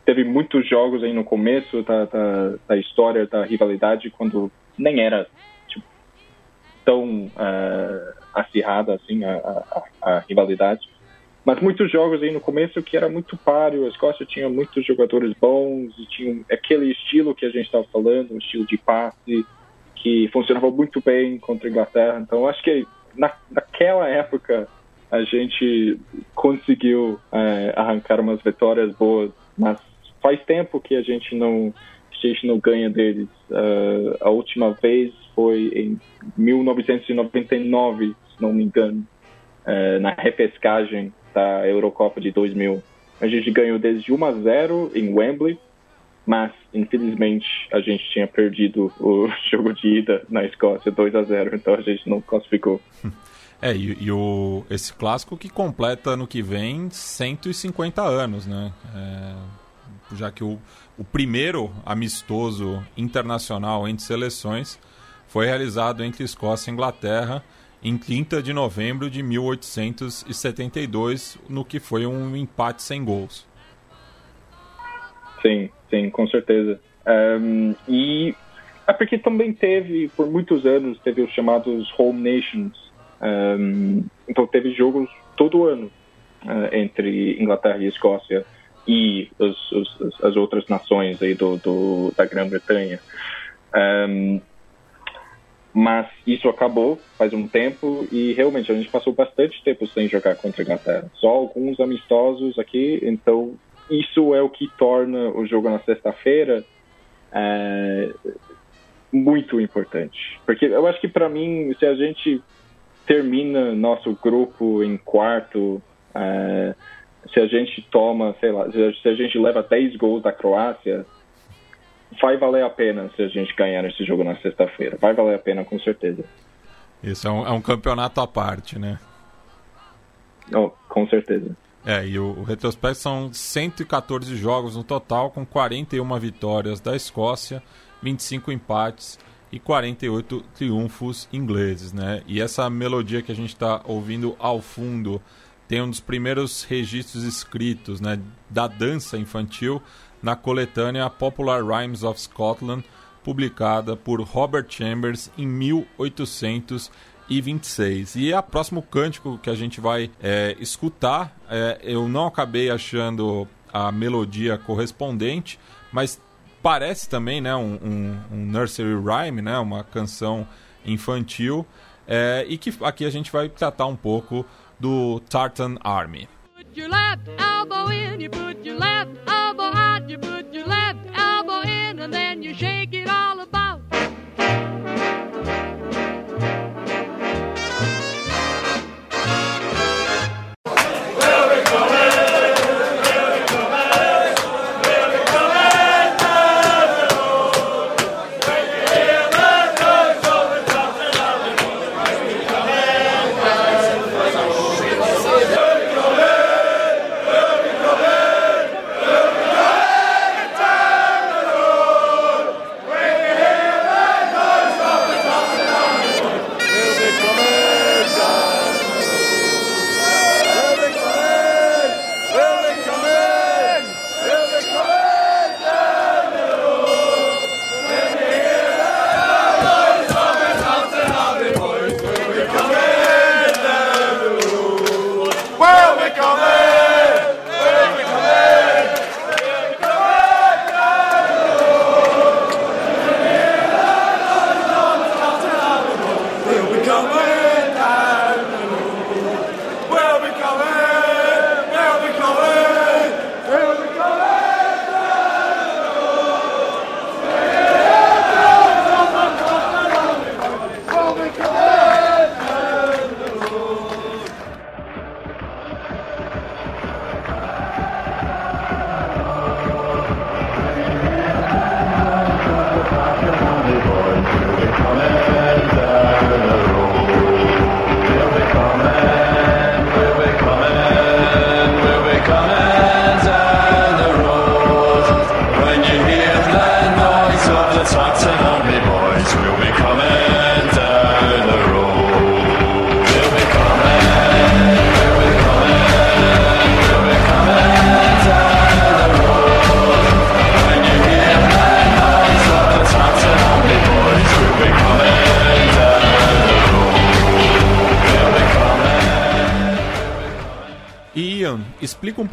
[SPEAKER 2] teve muitos jogos aí no começo da, da, da história da rivalidade, quando nem era tipo, tão uh, acirrada assim a, a, a, rivalidade. Mas muitos jogos aí no começo que era muito páreo, a Escócia tinha muitos jogadores bons e tinha aquele estilo que a gente estava falando, um estilo de passe que funcionava muito bem contra a Inglaterra. Então acho que na, naquela época a gente conseguiu é, arrancar umas vitórias boas, mas faz tempo que a gente não a gente não ganha deles. Uh, a última vez foi em 1999, se não me engano, uh, na repescagem da Eurocopa de 2000. A gente ganhou desde 1 a 0 em Wembley, mas infelizmente a gente tinha perdido o jogo de ida na Escócia 2 a 0, então a gente não classificou.
[SPEAKER 1] É, e, e o, esse clássico que completa no que vem 150 anos, né? É já que o, o primeiro amistoso internacional entre seleções foi realizado entre Escócia e Inglaterra em 30 de novembro de 1872, no que foi um empate sem gols.
[SPEAKER 2] Sim, sim, com certeza. Um, e é porque também teve, por muitos anos, teve os chamados Home Nations. Um, então teve jogos todo ano uh, entre Inglaterra e Escócia e os, os, as outras nações aí do, do da Grã-Bretanha. Um, mas isso acabou faz um tempo e realmente a gente passou bastante tempo sem jogar contra a Inglaterra. Só alguns amistosos aqui, então isso é o que torna o jogo na sexta-feira é, muito importante. Porque eu acho que para mim, se a gente termina nosso grupo em quarto, é, se a gente toma, sei lá, se a gente leva 10 gols da Croácia, vai valer a pena se a gente ganhar esse jogo na sexta-feira. Vai valer a pena, com certeza.
[SPEAKER 1] Isso é um, é um campeonato à parte, né?
[SPEAKER 2] Oh, com certeza.
[SPEAKER 1] É, e o, o retrospecto são 114 jogos no total, com 41 vitórias da Escócia, 25 empates e 48 triunfos ingleses, né? E essa melodia que a gente está ouvindo ao fundo tem um dos primeiros registros escritos né, da dança infantil na coletânea Popular Rhymes of Scotland, publicada por Robert Chambers em 1826. E a próximo cântico que a gente vai é, escutar, é, eu não acabei achando a melodia correspondente, mas parece também né, um, um, um nursery rhyme, né, uma canção infantil, é, e que aqui a gente vai tratar um pouco do Tartan Army. Put your left elbow in, you put your left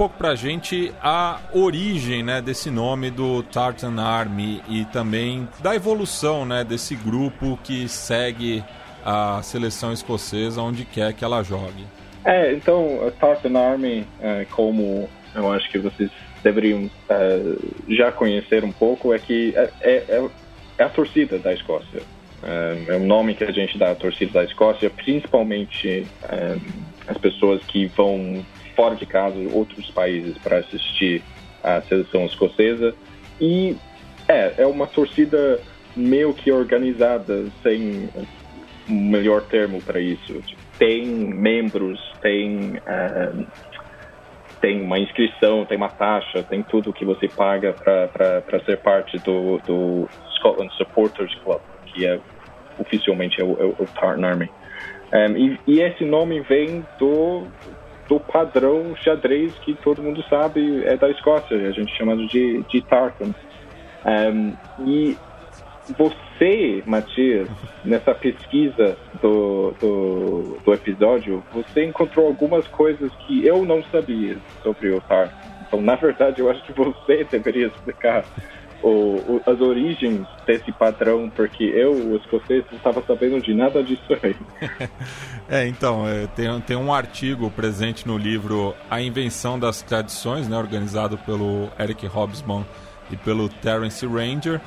[SPEAKER 1] pouco pra gente a origem né, desse nome do Tartan Army e também da evolução né, desse grupo que segue a seleção escocesa onde quer que ela jogue.
[SPEAKER 2] É, então, a Tartan Army, é, como eu acho que vocês deveriam é, já conhecer um pouco, é que é, é, é a torcida da Escócia. É, o nome que a gente dá à torcida da Escócia, principalmente as pessoas que vão fora de casa, outros países, para assistir a seleção escocesa. E é, é uma torcida meio que organizada, sem um melhor termo para isso. Tem membros, tem, uh, tem uma inscrição, tem uma taxa, tem tudo que você paga para ser parte do, do Scotland Supporters Club, que é oficialmente é o, é o Tartan Army. Um, e, e, esse nome vem do, do padrão xadrez que todo mundo sabe é da Escócia, a gente chama de, de Tartan. Um, e você, Matias, nessa pesquisa do, do, do, episódio, você encontrou algumas coisas que eu não sabia sobre o Tartan. Então, na verdade, eu acho que você deveria explicar o, o, as origens desse padrão, porque eu, o escocês, não estava sabendo de nada disso aí.
[SPEAKER 1] é, então, é, tem, tem um artigo presente no livro A Invenção das Tradições, né, organizado pelo Eric Hobsbawm e pelo Terence Ranger,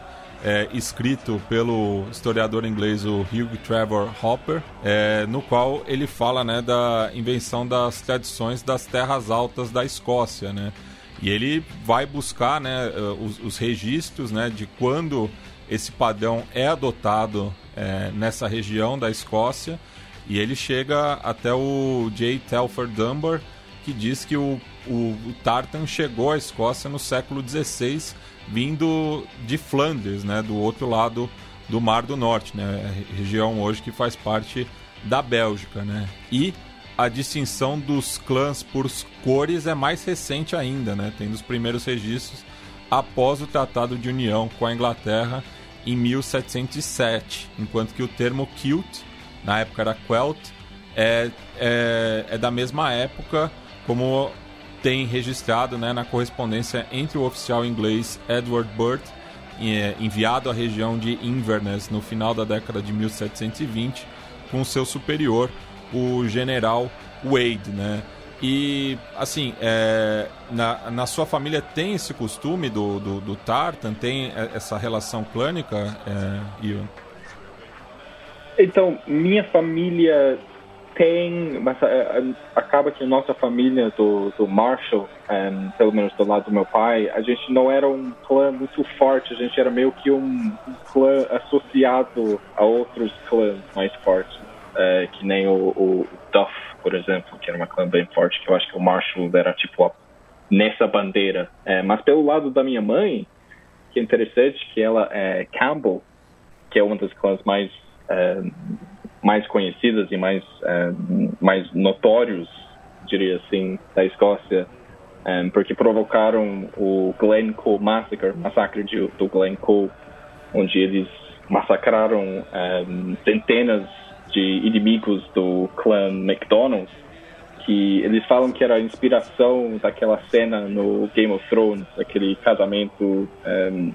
[SPEAKER 1] é, escrito pelo historiador inglês o Hugh Trevor Hopper, é, no qual ele fala né, da invenção das tradições das terras altas da Escócia, né? E ele vai buscar né, eh, os, os registros né, de quando esse padrão é adotado é, nessa região da Escócia e ele chega até o J. Telford Dunbar, que diz que o, o, o Tartan chegou à Escócia no século XVI, vindo de Flandres, né, do outro lado do Mar do Norte, né, região hoje que faz parte da Bélgica. Né, e a distinção dos clãs por cores é mais recente ainda, né? Tem os primeiros registros após o Tratado de União com a Inglaterra em 1707, enquanto que o termo kilt, na época era quelt, é, é, é da mesma época como tem registrado né, na correspondência entre o oficial inglês Edward Burt, é, enviado à região de Inverness no final da década de 1720, com seu superior, o general Wade, né? E, assim, é, na, na sua família tem esse costume do, do, do Tartan? Tem essa relação clânica, é, Ian?
[SPEAKER 2] Então, minha família tem, mas é, acaba que nossa família do, do Marshall, um, pelo menos do lado do meu pai, a gente não era um clã muito forte, a gente era meio que um clã associado a outros clãs mais fortes é, que nem o, o, Duff, por exemplo, que era uma clã bem forte, que eu acho que o Marshall era tipo a, nessa bandeira. É, mas pelo lado da minha mãe, que é interessante, que ela é Campbell, que é uma das clãs mais é, mais conhecidas e mais é, mais notórios, diria assim, da Escócia, é, porque provocaram o Glencoe Massacre, massacre de, do Glencoe, onde eles massacraram é, centenas de inimigos do clã McDonald's, que eles falam que era a inspiração daquela cena no Game of Thrones, aquele casamento, um, ehm,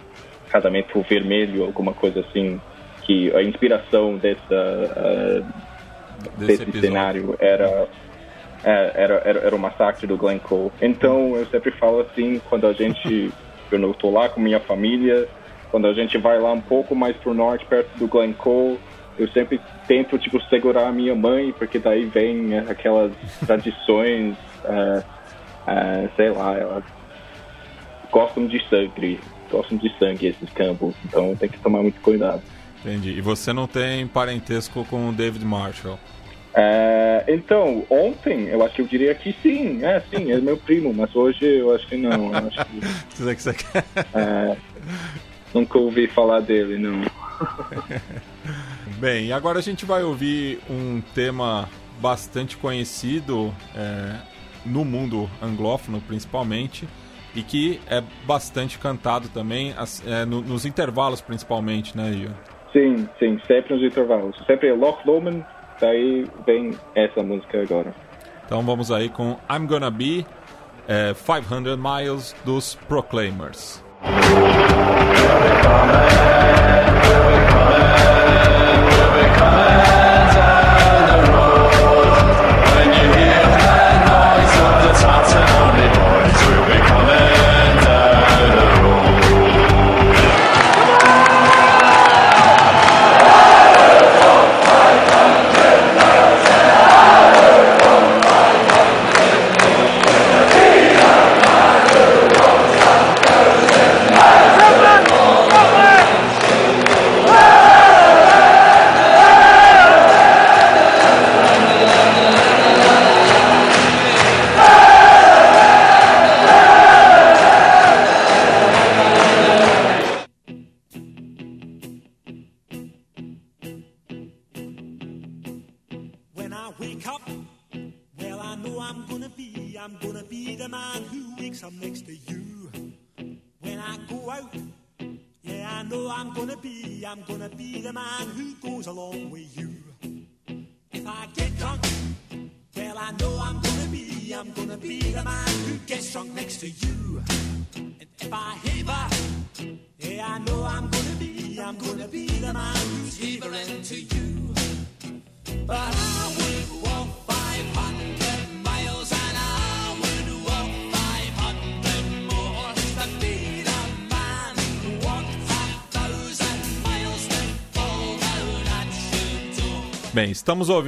[SPEAKER 2] casamento vermelho, alguma coisa assim, que a inspiração dessa, uh, desse, desse cenário era, é, era, era, era o massacre do Glencoe. Então eu sempre falo assim, quando a gente, eu não estou lá com minha família, quando a gente vai lá um pouco mais pro norte, perto do Glencoe, eu sempre tento, tipo, segurar a minha mãe, porque daí vem aquelas tradições, uh, uh, sei lá, elas gostam de sangue, gostam de sangue esses campos, então tem que tomar muito cuidado.
[SPEAKER 1] Entendi. E você não tem parentesco com o David Marshall?
[SPEAKER 2] Uh, então, ontem eu acho que eu diria que sim, é sim, é meu primo, mas hoje eu acho que não. Eu acho que,
[SPEAKER 1] você que você quer.
[SPEAKER 2] nunca ouvi falar dele, não.
[SPEAKER 1] Bem, e agora a gente vai ouvir um tema bastante conhecido é, no mundo anglófono, principalmente, e que é bastante cantado também, é, no, nos intervalos, principalmente, né, Ian?
[SPEAKER 2] Sim, sim, sempre nos intervalos. Sempre é Loch Lomond, daí vem essa música agora.
[SPEAKER 1] Então vamos aí com I'm Gonna Be é, 500 Miles dos Proclaimers.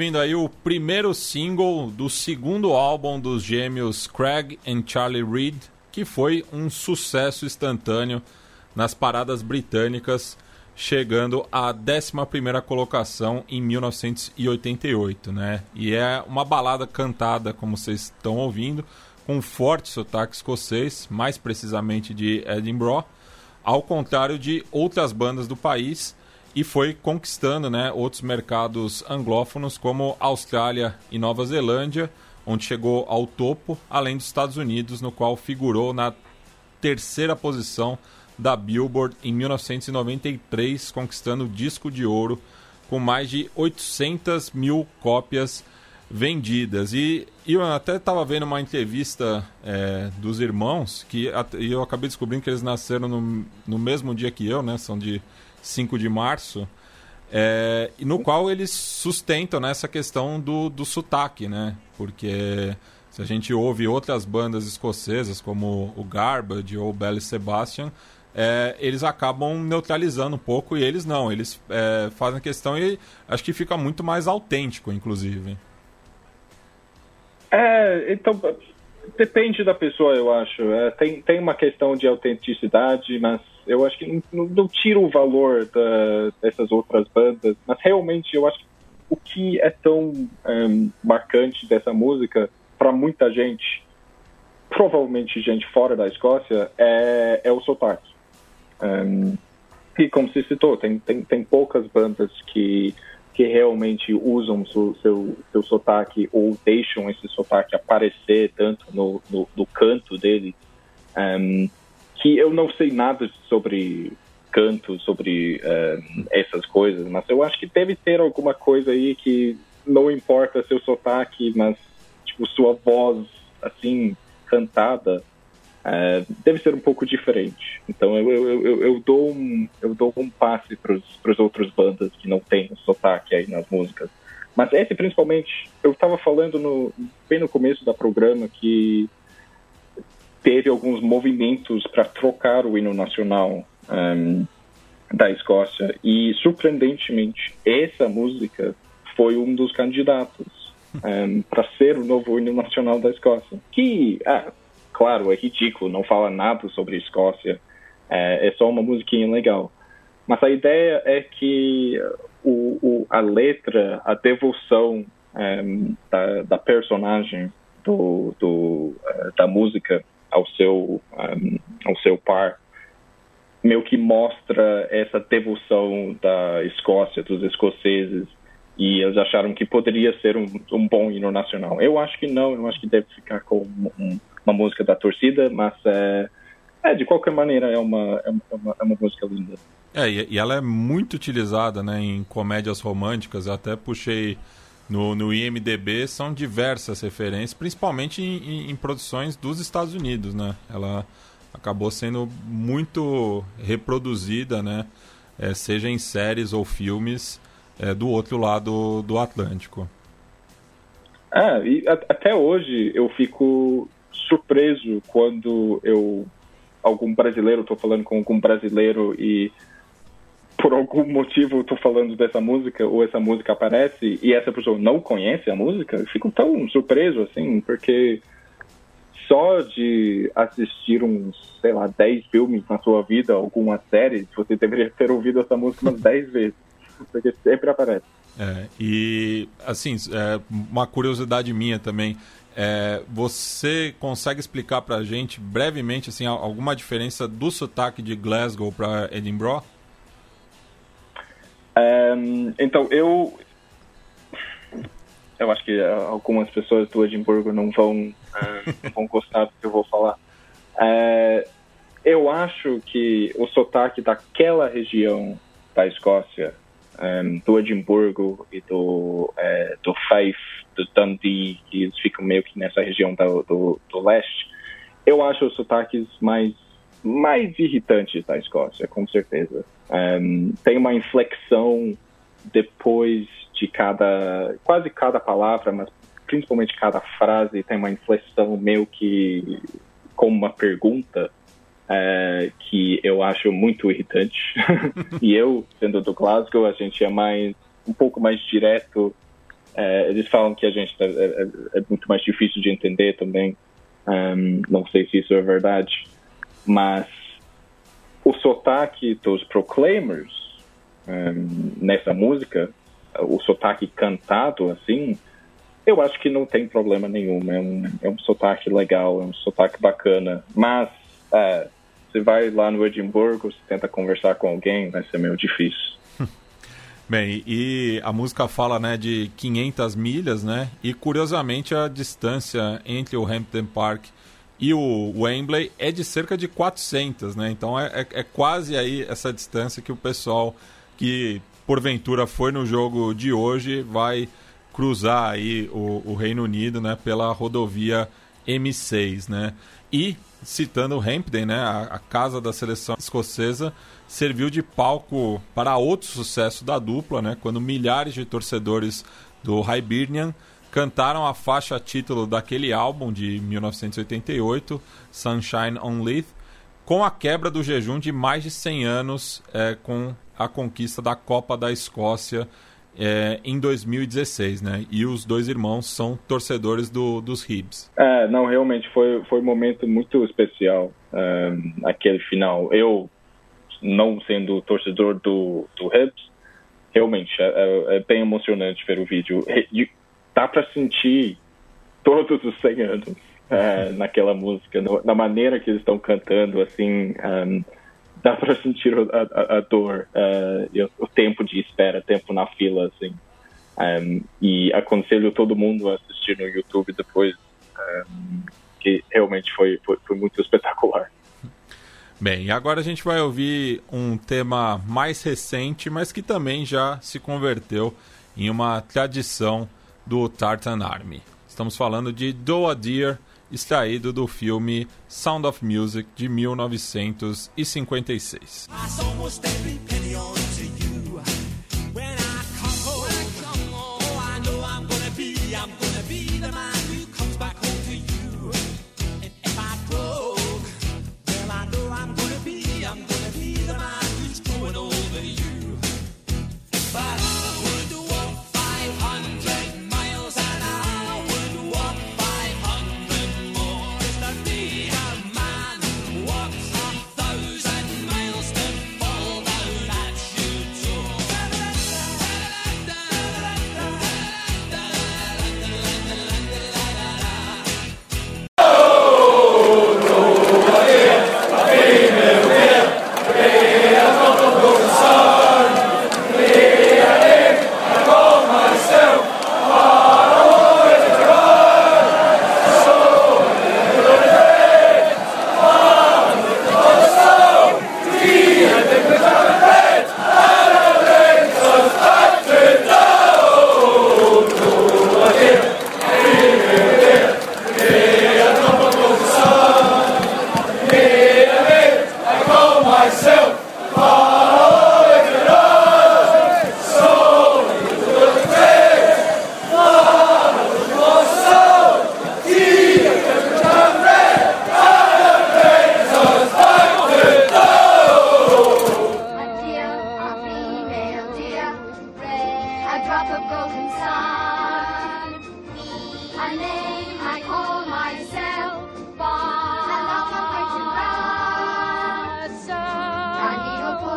[SPEAKER 1] Ouvindo aí o primeiro single do segundo álbum dos gêmeos Craig e Charlie Reed, que foi um sucesso instantâneo nas paradas britânicas, chegando à 11ª colocação em 1988, né? E é uma balada cantada, como vocês estão ouvindo, com forte sotaque escocês, mais precisamente de Edinburgh, ao contrário de outras bandas do país e foi conquistando né, outros mercados anglófonos como Austrália e Nova Zelândia, onde chegou ao topo, além dos Estados Unidos, no qual figurou na terceira posição da Billboard em 1993, conquistando o disco de ouro com mais de 800 mil cópias vendidas. E, e eu até estava vendo uma entrevista é, dos irmãos, que e eu acabei descobrindo que eles nasceram no, no mesmo dia que eu, né? São de 5 de março, é, no qual eles sustentam né, questão do, do sotaque, né? Porque se a gente ouve outras bandas escocesas, como o Garbage ou o Belly Sebastian, é, eles acabam neutralizando um pouco e eles não, eles é, fazem questão e acho que fica muito mais autêntico, inclusive.
[SPEAKER 2] É, então depende da pessoa, eu acho. É, tem, tem uma questão de autenticidade, mas eu acho que não, não o valor da, dessas outras bandas, mas realmente eu acho que o que é tão um, é, marcante dessa música para muita gente, provavelmente gente fora da Escócia, é, é o sotaque. Um, e como se citou, tem, tem, tem poucas bandas que, que realmente usam seu, seu, seu sotaque ou deixam esse sotaque aparecer tanto no, no, no canto dele. Um, que eu não sei nada sobre canto, sobre uh, essas coisas, mas eu acho que deve ter alguma coisa aí que não importa seu sotaque, mas tipo sua voz assim cantada uh, deve ser um pouco diferente. Então eu, eu, eu, eu dou um eu dou um passe para as outras bandas que não têm sotaque aí nas músicas. Mas esse principalmente, eu estava falando no, bem no começo da programa que teve alguns movimentos para trocar o hino nacional um, da Escócia e, surpreendentemente, essa música foi um dos candidatos um, para ser o novo hino nacional da Escócia. Que, ah, claro, é ridículo, não fala nada sobre a Escócia, é, é só uma musiquinha legal. Mas a ideia é que o, o, a letra, a devoção um, da, da, personagem do, do, uh, da música ao seu, um, ao seu par, meio que mostra essa devoção da Escócia, dos escoceses, e eles acharam que poderia ser um, um bom hino nacional. Eu acho que não, eu acho que deve ficar com um, uma música da torcida, mas é, é, de qualquer maneira é uma, é uma, é uma música linda.
[SPEAKER 1] É, e ela é muito utilizada né, em comédias românticas, eu até puxei no, no IMDB são diversas referências, principalmente em, em, em, produções dos Estados Unidos, né? Ela acabou sendo muito reproduzida, né? É, seja em séries ou filmes é, do outro lado do Atlântico.
[SPEAKER 2] Ah, e a, até hoje eu fico surpreso quando eu algum brasileiro, estou falando com algum brasileiro e por algum motivo eu tô falando dessa música ou essa música aparece e essa pessoa não conhece a música, eu fico tão surpreso assim, porque só de assistir uns, sei lá, 10 filmes na sua vida, alguma série, você deveria ter ouvido essa música umas 10 vezes, porque sempre aparece.
[SPEAKER 1] É, e assim, é, uma curiosidade minha também, é, você consegue explicar pra gente brevemente assim, alguma diferença do sotaque de Glasgow para Edinburgh?
[SPEAKER 2] Um, então, eu. Eu acho que algumas pessoas do Edimburgo não vão, uh, vão gostar do que eu vou falar. Uh, eu acho que o sotaque daquela região da Escócia, um, do Edimburgo e do, uh, do Fife, do Dundee, que eles ficam meio que nessa região do, do, do leste, eu acho os sotaques mais, mais irritantes da Escócia, com certeza. Um, tem uma inflexão depois de cada, quase cada palavra, mas principalmente cada frase tem uma inflexão meio que como uma pergunta uh, que eu acho muito irritante. e eu, sendo do Glasgow, a gente é mais um pouco mais direto. Uh, eles falam que a gente é, é, é, muito mais difícil de entender também. Um, não sei se isso é verdade, mas o sotaque dos Proclaimers um, nessa música, o sotaque cantado assim, eu acho que não tem problema nenhum. É um, é um sotaque legal, é um sotaque bacana. Mas é, você vai lá no Edimburgo, você tenta conversar com alguém, vai ser meio difícil.
[SPEAKER 1] Bem, e a música fala né, de 500 milhas, né? E curiosamente a distância entre o Hampton Park e o Wembley é de cerca de 400, né? Então é, é, é, quase aí essa distância que o pessoal que porventura foi no jogo de hoje vai cruzar aí o, o Reino Unido, né? Pela rodovia M6, né? E citando o Hampden, né? A, a casa da seleção escocesa serviu de palco para outro sucesso da dupla, né? Quando milhares de torcedores do Hibernian cantaram a faixa título daquele álbum de 1988, Sunshine on Leith, com a quebra do jejum de mais de 100 anos é, com a conquista da Copa da Escócia é, em 2016, né? E os dois irmãos são torcedores do, dos Hibs.
[SPEAKER 2] É, não, realmente foi, foi um momento muito especial um, aquele final. Eu, não sendo torcedor do, do Hibs, realmente é, é, é bem emocionante ver o vídeo dá para sentir todos os 100 anos uh, naquela música, no, na maneira que eles estão cantando, assim, um, dá para sentir a, a, a dor, uh, o, tempo de espera, tempo na fila, assim. Um, e aconselho todo mundo a assistir no YouTube depois, um, que realmente foi, foi, foi muito espetacular.
[SPEAKER 1] Bem, agora a gente vai ouvir um tema mais recente, mas que também já se converteu em uma tradição do Tartan Army. Estamos falando de Do a Deer, extraído do filme Sound of Music de 1956.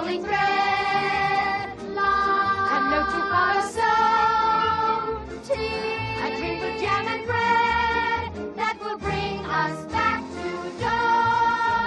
[SPEAKER 6] only thread
[SPEAKER 7] line.
[SPEAKER 6] And no too far or
[SPEAKER 7] tea. A drink of
[SPEAKER 6] jam and bread that will bring us back to dough.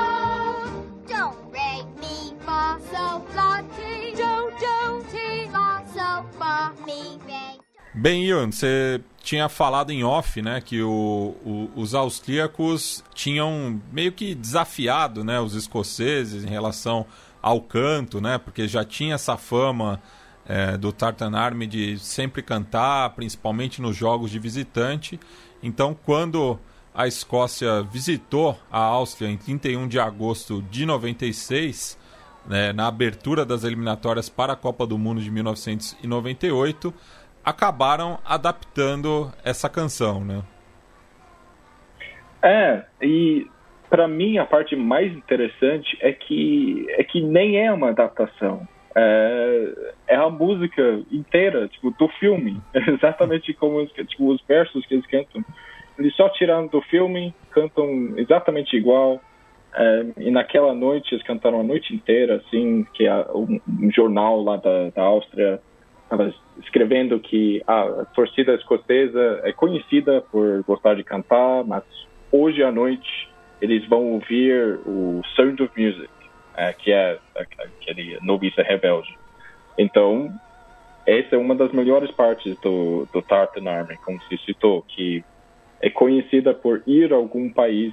[SPEAKER 7] Don't rake me, ma, so flotty. Don't, don't, tea, ma, so ma, me, rake.
[SPEAKER 1] Bem, Ian, você tinha falado em off, né, que o, o, os austríacos tinham meio que desafiado, né, os escoceses em relação ao canto, né, porque já tinha essa fama é, do Tartan Army de sempre cantar, principalmente nos jogos de visitante. Então, quando a Escócia visitou a Áustria em 31 de agosto de 96, né, na abertura das eliminatórias para a Copa do Mundo de 1998 acabaram adaptando essa canção, né?
[SPEAKER 2] É, e para mim a parte mais interessante é que é que nem é uma adaptação. É, é a música inteira, tipo, do filme. exatamente como tipo, os versos que eles cantam. Eles só tiraram do filme, cantam exatamente igual. É, e naquela noite, eles cantaram a noite inteira, assim, que a, um, um jornal lá da, da Áustria estava escrevendo que a torcida escocesa é conhecida por gostar de cantar, mas hoje à noite eles vão ouvir o Sound of Music, é, que é aquele noviça rebelde. Então, essa é uma das melhores partes do, do Tartan Army, como se citou, que é conhecida por ir a algum país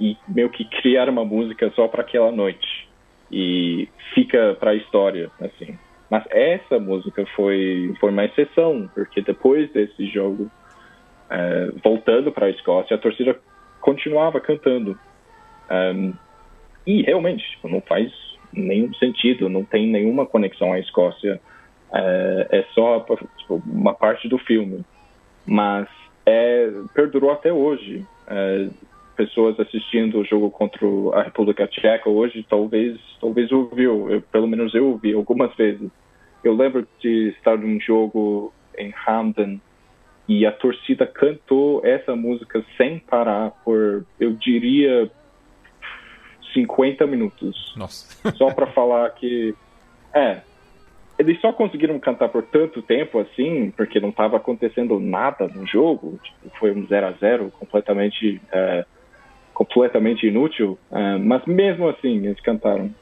[SPEAKER 2] e meio que criar uma música só para aquela noite e fica para a história, assim. Mas essa música foi, foi uma exceção, porque depois desse jogo, é, voltando para a Escócia, a torcida continuava cantando. Um, e realmente, tipo, não faz nenhum sentido, não tem nenhuma conexão à Escócia. É, é só tipo, uma parte do filme. Mas é, perdurou até hoje. É, pessoas assistindo o jogo contra a República Tcheca hoje talvez talvez ouviu, eu, pelo menos eu ouvi algumas vezes. Eu lembro de estar num jogo em Hamden e a torcida cantou essa música sem parar por, eu diria, 50 minutos.
[SPEAKER 1] Nossa.
[SPEAKER 2] Só para falar que. É. Eles só conseguiram cantar por tanto tempo assim, porque não estava acontecendo nada no jogo. Tipo, foi um 0 a 0 completamente. É, completamente inútil. É, mas mesmo assim, eles cantaram.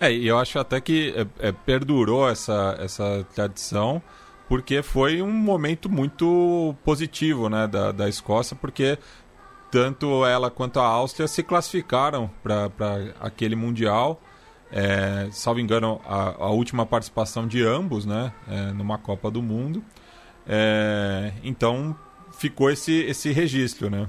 [SPEAKER 1] É, e eu acho até que é, é, perdurou essa, essa tradição, porque foi um momento muito positivo né, da, da Escócia, porque tanto ela quanto a Áustria se classificaram para aquele Mundial. É, salvo engano, a, a, última participação de ambos né, é, numa Copa do Mundo. É, então ficou esse, esse registro, né?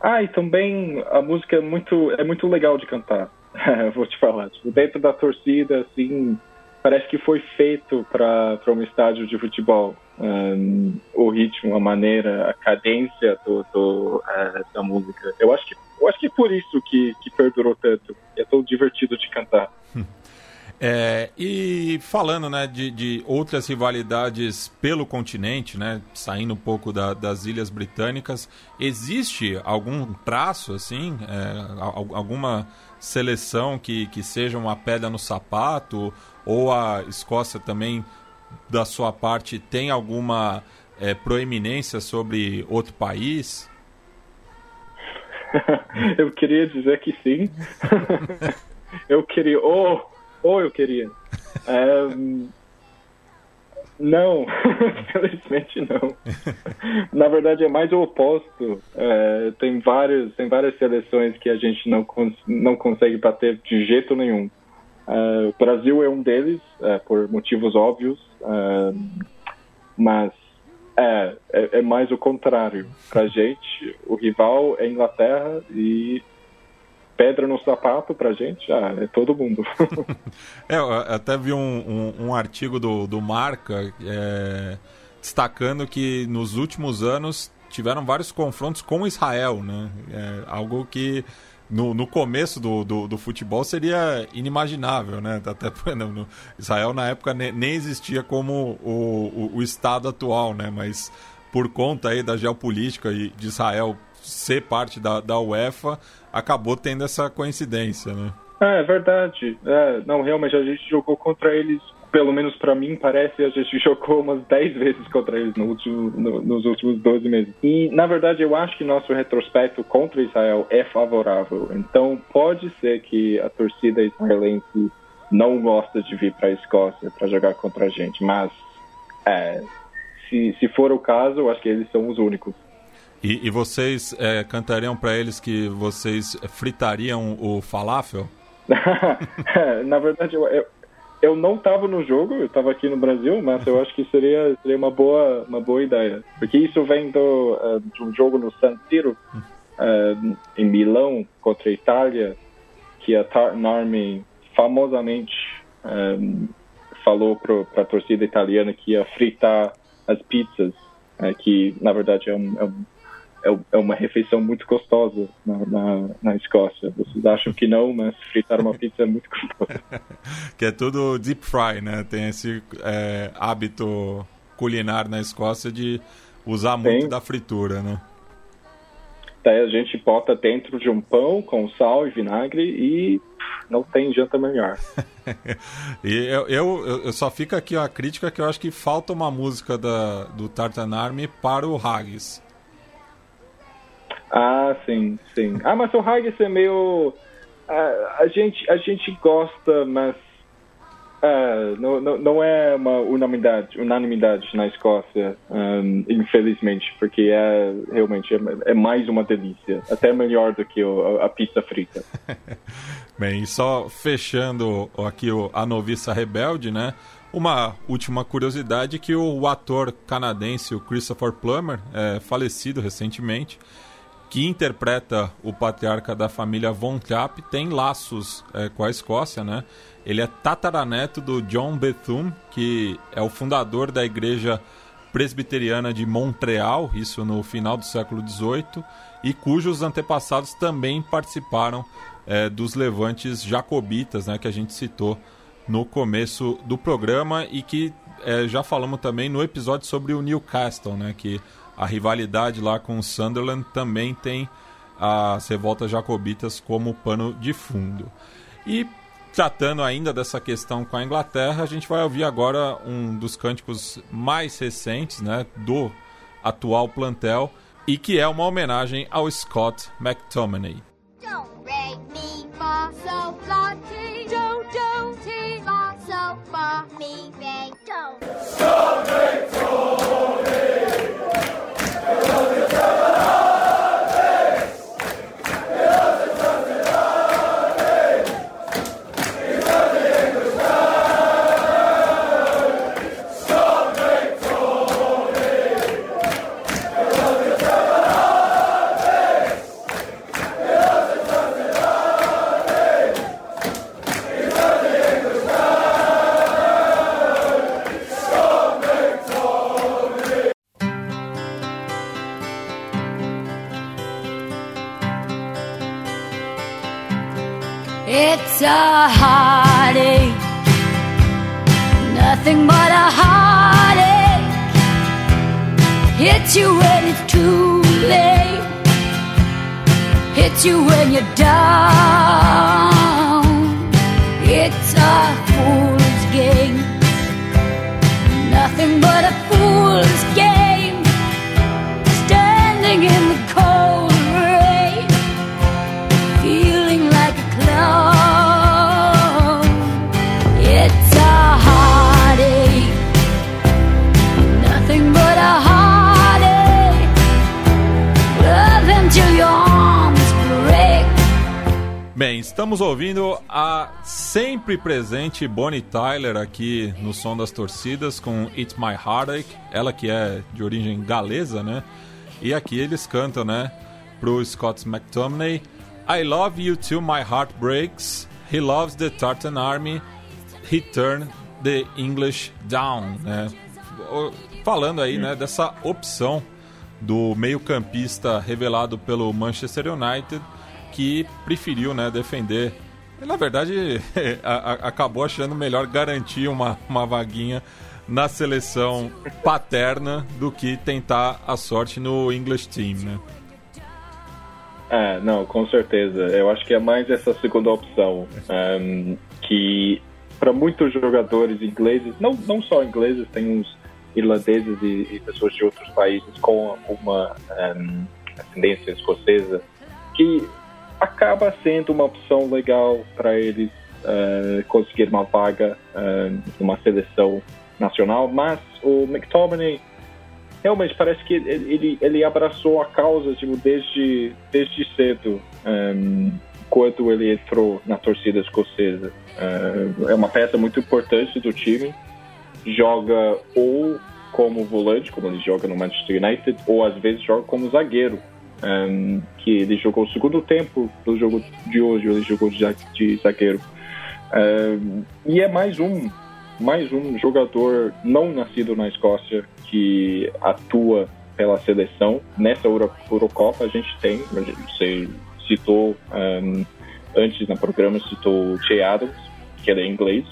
[SPEAKER 2] Ah, e também a música é muito, é muito legal de cantar. vou te falar. Tipo, dentro da torcida, assim, parece que foi feito para um estádio de futebol. Um, o ritmo, a maneira, a cadência do, do uh, da música. Eu acho que eu acho que é por isso que, que perdurou tanto. É tão divertido de cantar.
[SPEAKER 1] É, e falando né, de, de, outras rivalidades pelo continente, né, saindo um pouco da, das ilhas britânicas, existe algum traço assim, é, alguma seleção que, que seja uma pedra no sapato, ou a Escócia também, da sua parte, tem alguma é, proeminência sobre outro país?
[SPEAKER 2] eu queria dizer que sim. eu queria, ou, oh, oh, eu queria. Um, não, felizmente não. Na verdade é mais o oposto. É, tem vários, tem várias seleções que a gente não cons não consegue bater de jeito nenhum. É, o Brasil é um deles é, por motivos óbvios, é, mas é, é, é mais o contrário. Pra gente, o rival é Inglaterra e pedra no sapato pra gente, ah, é todo mundo.
[SPEAKER 1] é, eu até vi um, um, um artigo do, do Marca é, destacando que nos últimos anos tiveram vários confrontos com Israel, né? É, algo que no, no começo do, do, do, futebol seria inimaginável, né? Até no, Israel na época nem, nem existia como o, o, o, Estado atual, né? Mas por conta aí da geopolítica de Israel ser parte da, da UEFA, acabou tendo essa coincidência, né?
[SPEAKER 2] É, é verdade. É, não, realmente, a gente jogou contra eles, pelo menos para mim, parece, a gente jogou umas 10 vezes contra eles no último, no, nos últimos 12 meses. E, na verdade, eu acho que nosso retrospecto contra Israel é favorável. Então, pode ser que a torcida israelense não gosta de vir para a Escócia para jogar contra a gente, mas é, se, se for o caso, eu acho que eles são os únicos.
[SPEAKER 1] E, e vocês é, cantariam para eles que vocês fritariam o falafel?
[SPEAKER 2] Na verdade, eu, eu, eu não estava no jogo, eu estava aqui no Brasil, mas eu acho que seria, seria uma, boa, uma boa ideia. Porque isso vem do, uh, de um jogo no San Siro, uh, em Milão, contra a Itália, que a Tartan Army famosamente um, falou para a torcida italiana que ia fritar as pizzas, uh, que na verdade é um, é um é, é uma refeição muito gostosa na, na, na, Escócia. Vocês acham que não, mas fritar uma pizza é muito gostoso.
[SPEAKER 1] que é tudo deep fry, né? Tem esse é, hábito culinar na Escócia de usar muito Tem. da fritura, né?
[SPEAKER 2] Daí a gente bota dentro de um pão com sal e vinagre e não tem janta melhor.
[SPEAKER 1] e eu, eu, eu, só fico aqui a crítica que eu acho que falta uma música da, do Tartan Army para o Haggis.
[SPEAKER 2] Ah, sim, sim. Ah, mas o Haggis é meio. Uh, a, gente, a gente gosta, mas uh, não, não, não é uma unanimidade, unanimidade na Escócia, um, infelizmente, porque é realmente é, é, mais uma delícia. Até melhor do que o, a, pizza frita.
[SPEAKER 1] Bem, só fechando aqui o, a noviça rebelde, né? Uma última curiosidade que o ator canadense, o Christopher Plummer, é falecido recentemente, que interpreta o patriarca da família Von Trapp, tem laços é, com a Escócia, né? Ele é tataraneto do John Bethune, que é o fundador da igreja presbiteriana de Montreal, isso no final do século XVIII, e cujos antepassados também participaram é, dos levantes jacobitas, né, que a gente citou no começo do programa e que é, já falamos também no episódio sobre o Newcastle, né, que a rivalidade lá com o Sunderland também tem as revoltas jacobitas como pano de fundo. E tratando ainda dessa questão com a Inglaterra, a gente vai ouvir agora um dos cânticos mais recentes né, do atual plantel e que é uma homenagem ao Scott McTominay. Don't It's a heartache, nothing but a heartache. Hits you when it's too late, hits you when you're down. It's a fool's estamos ouvindo a sempre presente Bonnie Tyler aqui no Som das Torcidas com It's My Heartache, ela que é de origem galesa, né? E aqui eles cantam, né, pro Scott McTominay I love you till my heart breaks. He loves the Tartan army. He turned the English down, né? Falando aí, né, dessa opção do meio-campista revelado pelo Manchester United que preferiu né, defender. E, na verdade, acabou achando melhor garantir uma, uma vaguinha na seleção paterna do que tentar a sorte no English Team, né?
[SPEAKER 2] É, não, com certeza. Eu acho que é mais essa segunda opção. Um, que para muitos jogadores ingleses, não, não só ingleses, tem uns irlandeses e, e pessoas de outros países com uma um, ascendência escocesa, que acaba sendo uma opção legal para eles uh, conseguir uma vaga uh, numa seleção nacional, mas o McTominay realmente parece que ele, ele abraçou a causa tipo, desde, desde cedo, um, quando ele entrou na torcida escocesa. Uh, é uma peça muito importante do time. Joga ou como volante, como ele joga no Manchester United, ou às vezes joga como zagueiro. Um, que ele jogou o segundo tempo do jogo de hoje, ele jogou de, zagueiro. Um, e é mais um, mais um jogador não nascido na Escócia que atua pela seleção. Nessa Euro, Eurocopa a gente tem, você citou um, antes no programa, citou o Che Adams, que ele é inglês,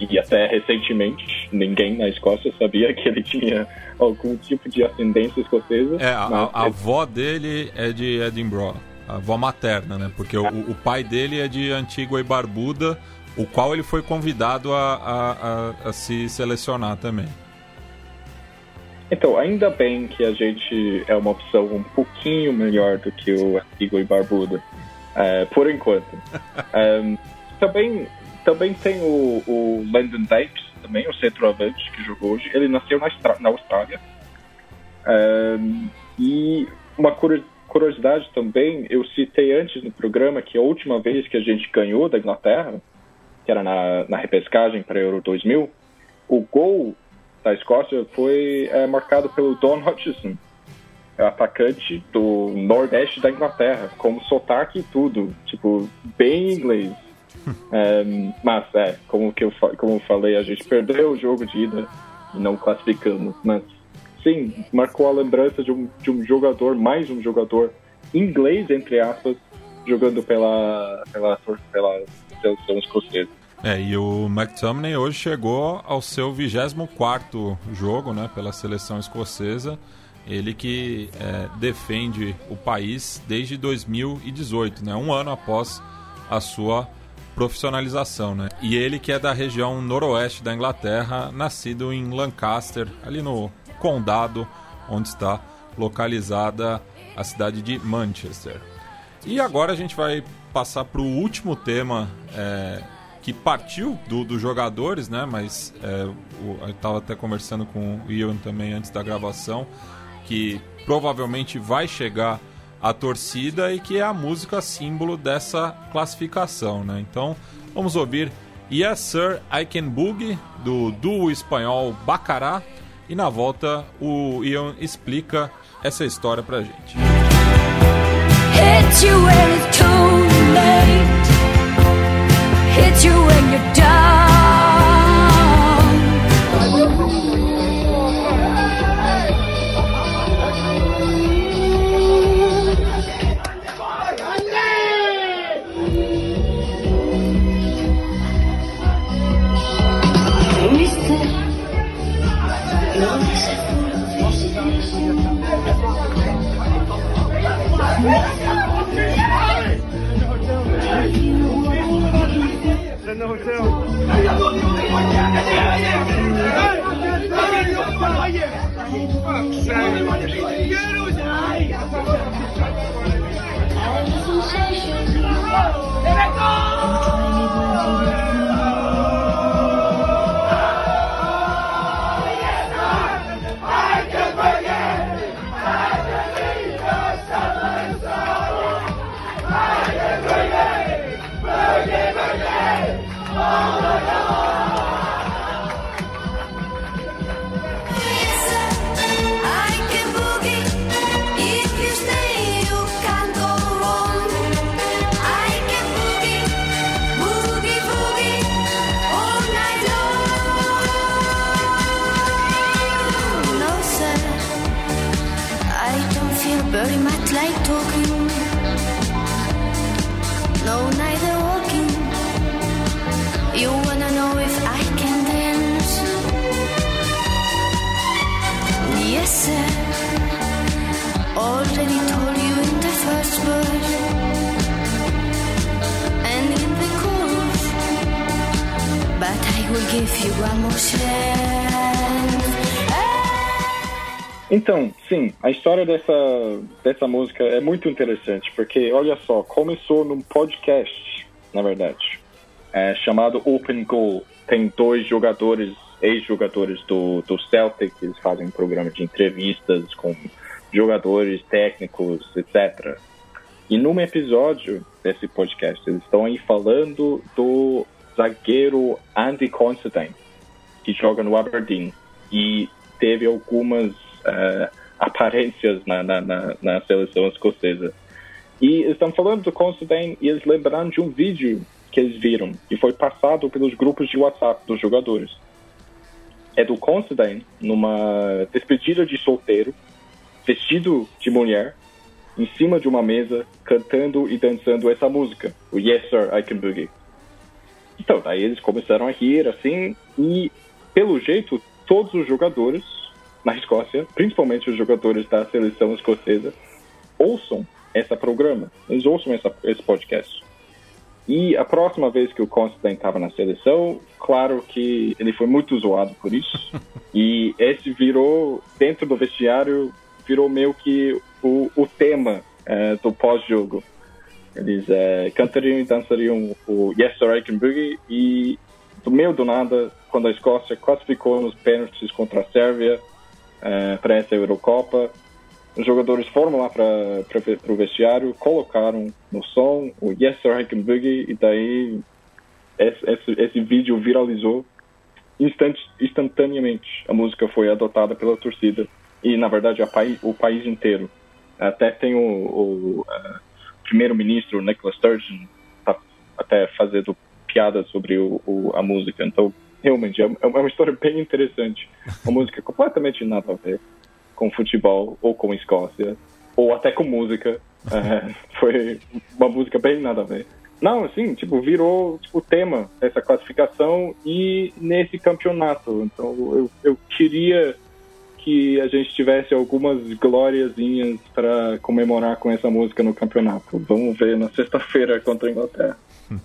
[SPEAKER 2] e até recentemente ninguém na Escócia sabia que ele tinha algum tipo de ascendência escocesa.
[SPEAKER 1] É, a, a, a avó dele é de Edinburgh, a avó materna, né? Porque o, o pai dele é de Antigua e Barbuda, o qual ele foi convidado a, a, a, a se selecionar também.
[SPEAKER 2] Então, ainda bem que a gente é uma opção um pouquinho melhor do que o Antigua e Barbuda, uh, por enquanto. um, também também tem o, o Landon Dykes, também, o centroavante que jogou hoje. Ele nasceu na, na Austrália. Um, e uma curiosidade também, eu citei antes no programa que a última vez que a gente ganhou da Inglaterra, que era na, na repescagem para Euro 2000, o gol da Escócia foi é, marcado pelo Don Hutchison, atacante do Nordeste da Inglaterra, com sotaque e tudo, tipo, bem inglês. Um, mas, é, como, que eu, como eu falei, a gente perdeu o jogo de ida e não classificamos. Mas, sim, marcou a lembrança de um, de um jogador, mais um jogador inglês, entre aspas, jogando pela, pela, pela seleção escocesa.
[SPEAKER 1] É, e o McTominay hoje chegou ao seu 24 jogo né, pela seleção escocesa. Ele que é, defende o país desde 2018, né, um ano após a sua profissionalização, né? E ele que é da região noroeste da Inglaterra, nascido em Lancaster, ali no condado onde está localizada a cidade de Manchester. E agora a gente vai passar para o último tema é, que partiu dos do jogadores, né? Mas é, o, eu estava até conversando com o Ian também antes da gravação, que provavelmente vai chegar a torcida e que é a música símbolo dessa classificação, né? Então, vamos ouvir Yes Sir, I Can Boogie, do duo espanhol Bacará, e na volta o Ian explica essa história pra gente. Hit you when it's too late. Hit you when you're in Here it go.
[SPEAKER 2] Então, sim, a história dessa, dessa música é muito interessante, porque olha só, começou num podcast, na verdade, é, chamado Open Goal. Tem dois jogadores ex-jogadores do, do Celtic, eles fazem um programa de entrevistas com jogadores, técnicos, etc. E num episódio desse podcast, eles estão aí falando do zagueiro Andy Considine, que joga no Aberdeen e teve algumas uh, aparências na, na, na, na, seleção escocesa. E estão falando do Considine e eles lembraram de um vídeo que eles viram e foi passado pelos grupos de WhatsApp dos jogadores. É do Considine numa despedida de solteiro, vestido de mulher, em cima de uma mesa, cantando e dançando essa música, o Yes Sir, I Can Boogie. Então, daí eles começaram a rir, assim, e pelo jeito, todos os jogadores na Escócia, principalmente os jogadores da seleção escocesa, ouçam esse programa, eles ouçam essa, esse podcast. E a próxima vez que o Constantine estava na seleção, claro que ele foi muito zoado por isso. e esse virou, dentro do vestiário, virou meio que o, o tema é, do pós-jogo. Eles é, cantariam e dançariam o Yes Sir I Can Boogie e do meio do nada, quando a Escócia classificou nos pênaltis contra a Sérvia é, para essa Eurocopa, os jogadores foram lá para o vestiário, colocaram no som o Yes Sir I Can Boogie e daí esse, esse, esse vídeo viralizou instant, instantaneamente. A música foi adotada pela torcida e na verdade o país inteiro. Até tem o, o uh, primeiro-ministro Nicola Sturgeon tá até fazendo piadas sobre o, o, a música. Então realmente é, é uma história bem interessante. Uma música completamente nada a ver com futebol ou com Escócia ou até com música. É, foi uma música bem nada a ver. Não, assim, tipo, virou tipo, tema dessa classificação e nesse campeonato. Então eu, eu queria que a gente tivesse algumas glóriazinhas para comemorar com essa música no campeonato. Vamos ver na sexta-feira contra a Inglaterra.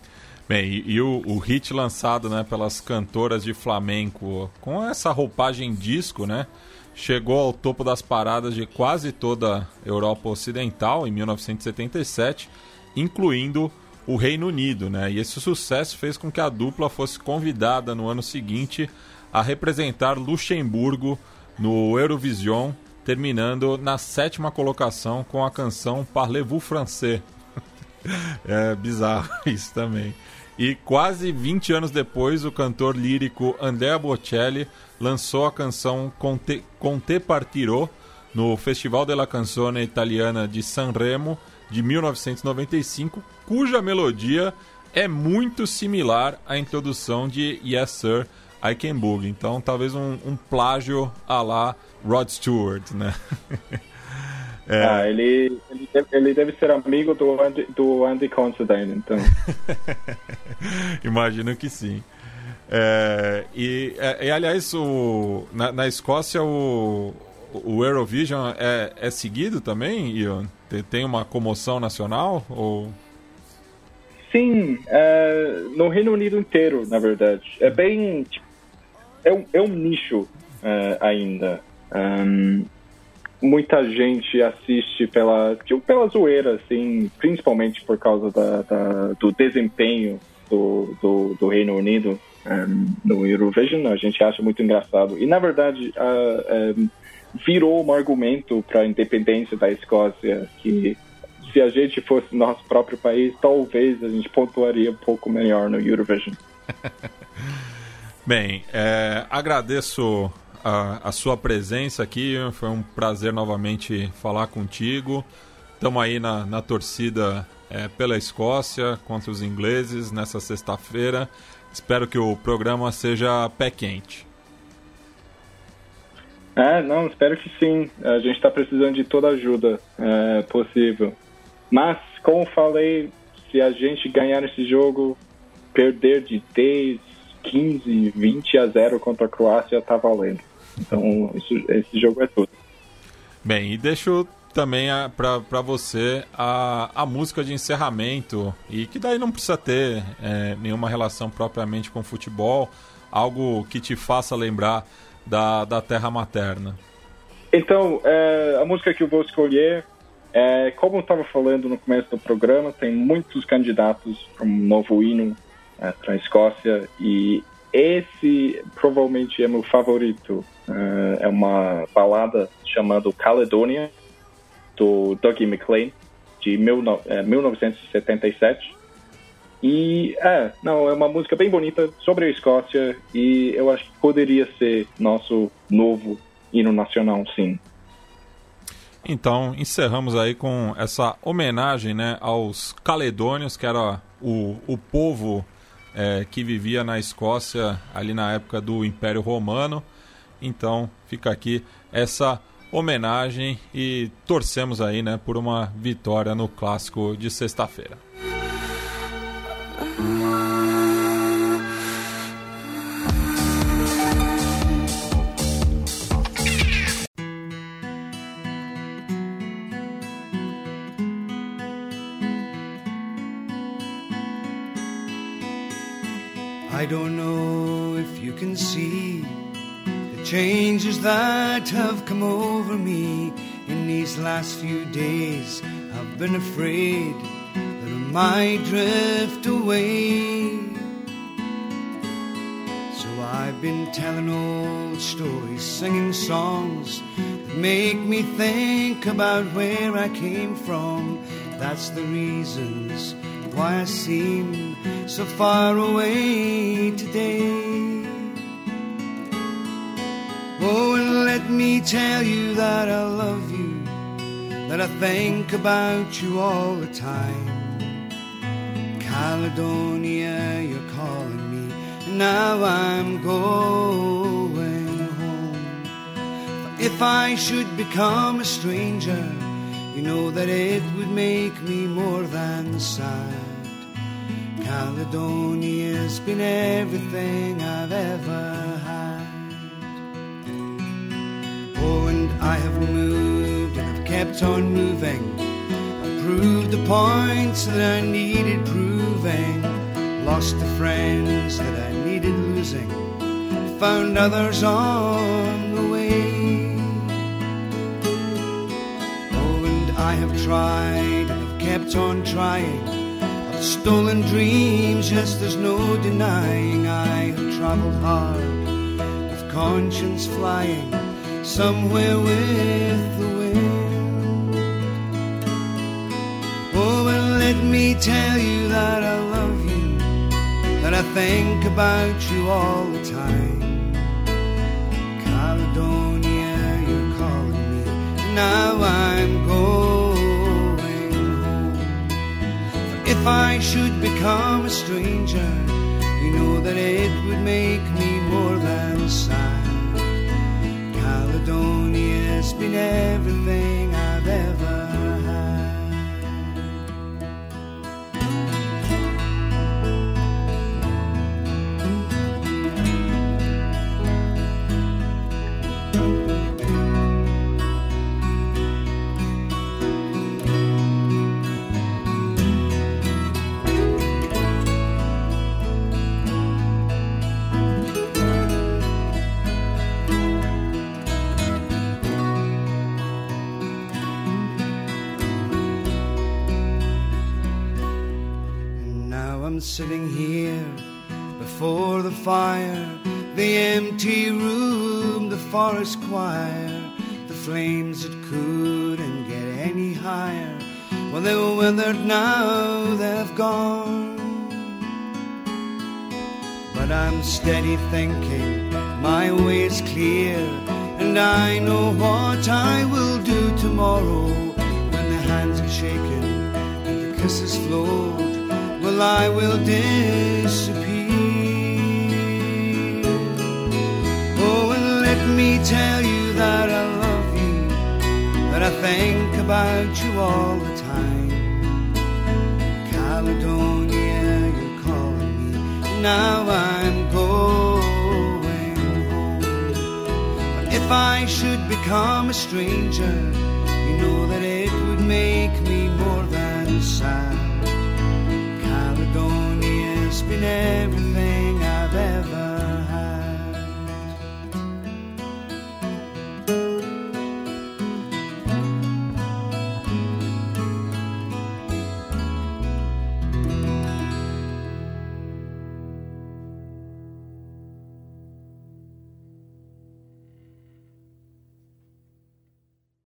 [SPEAKER 1] Bem, e, e o, o, hit lançado né, pelas cantoras de flamenco, com essa roupagem disco, né? Chegou ao topo das paradas de quase toda a Europa Ocidental em 1977, incluindo o Reino Unido, né? E esse sucesso fez com que a dupla fosse convidada no ano seguinte a representar Luxemburgo no Eurovision, terminando na sétima colocação com a canção Parlez-vous français. é bizarro isso também. E quase 20 anos depois, o cantor lírico Andrea Bocelli lançou a canção Conte, Conte Partirò no Festival della Canzone Italiana de Sanremo de 1995, cuja melodia é muito similar à introdução de Yes Sir, Boogie. Então, talvez um, um plágio a lá Rod Stewart, né?
[SPEAKER 2] É. Ah, ele, ele deve, ele, deve, ser amigo do Andy, do Andy Considine, então.
[SPEAKER 1] Imagino que sim. É, e, é, e, aliás, o, na, na, Escócia o, o Eurovision é, é seguido também, Ian? Tem, tem uma comoção nacional? Ou...
[SPEAKER 2] Sim, é, no Reino Unido inteiro, na verdade. É bem. Tipo, é, um, é um nicho é, ainda. Um, muita gente assiste pela, tipo, pela zoeira, assim, principalmente por causa da, da do desempenho do, do, do Reino Unido um, no Eurovision. A gente acha muito engraçado. E, na verdade, uh, um, virou um argumento para a independência da Escócia que se a gente fosse nosso próprio país, talvez a gente pontuaria um pouco melhor no Eurovision.
[SPEAKER 1] Bem, é, agradeço a, a, sua presença aqui. Foi um prazer novamente falar contigo. Estamos aí na, na torcida é, pela Escócia contra os ingleses nessa sexta-feira. Espero que o programa seja pé quente.
[SPEAKER 2] É, não, espero que sim. A gente está precisando de toda ajuda é, possível. Mas, como falei, se a gente ganhar esse jogo, perder de 10, 15, 20 a 0 contra a Croácia tá valendo. Então, isso, esse jogo é tudo.
[SPEAKER 1] Bem, e deixo também para você a, a música de encerramento, e que daí não precisa ter é, nenhuma relação propriamente com futebol, algo que te faça lembrar da, da terra materna.
[SPEAKER 2] Então, é, a música que eu vou escolher é, como eu estava falando no começo do programa, tem muitos candidatos para um novo hino é, para a Escócia e esse provavelmente é meu favorito. Uh, é uma balada chamada Caledonia, do Dougie McLean, de mil, uh, 1977. E é, não, é uma música bem bonita sobre a Escócia e eu acho que poderia ser nosso novo hino nacional, sim.
[SPEAKER 1] Então, encerramos aí com essa homenagem né, aos caledônios, que era o, o povo é, que vivia na Escócia ali na época do Império Romano. Então, fica aqui essa homenagem e torcemos aí né, por uma vitória no clássico de sexta-feira.
[SPEAKER 8] I don't know if you can see the changes that have come over me in these last few days. I've been afraid that I might drift away. So I've been telling old stories, singing songs that make me think about where I came from. That's the reasons why I seem so far away today. Oh, and let me tell you that I love you, that I think about you all the time. Caledonia, you're calling me, and now I'm going home. But If I should become a stranger, you know that it would make me more than sad. Caledonia's been everything I've ever had. Oh, and I have moved and I've kept on moving. I've proved the points that I needed proving. Lost the friends that I needed losing. Found others on I have tried I've kept on trying. I've stolen dreams, yes, there's no denying. I have traveled hard with conscience flying somewhere with the wind. Oh, and let me tell you that I love you, that I think about you all the time. Caledonia, you're calling me, now I'm going if I should become a stranger, you know that it would make me more than sad. Caledonia's been everything I've ever sitting here before the fire, the empty room, the forest choir, the flames that couldn't get any higher. Well, they were withered now, they've gone. But I'm steady thinking, my way is clear, and I know what I will do tomorrow when the hands are shaken and the kisses float. Well, I will disappear. Oh, and let me tell you that I love you, that I think about you all the time. Caledonia, you're calling me, now I'm going home. But if I should become a stranger, you know that it would make me more than sad. Patagonia has been everything I've ever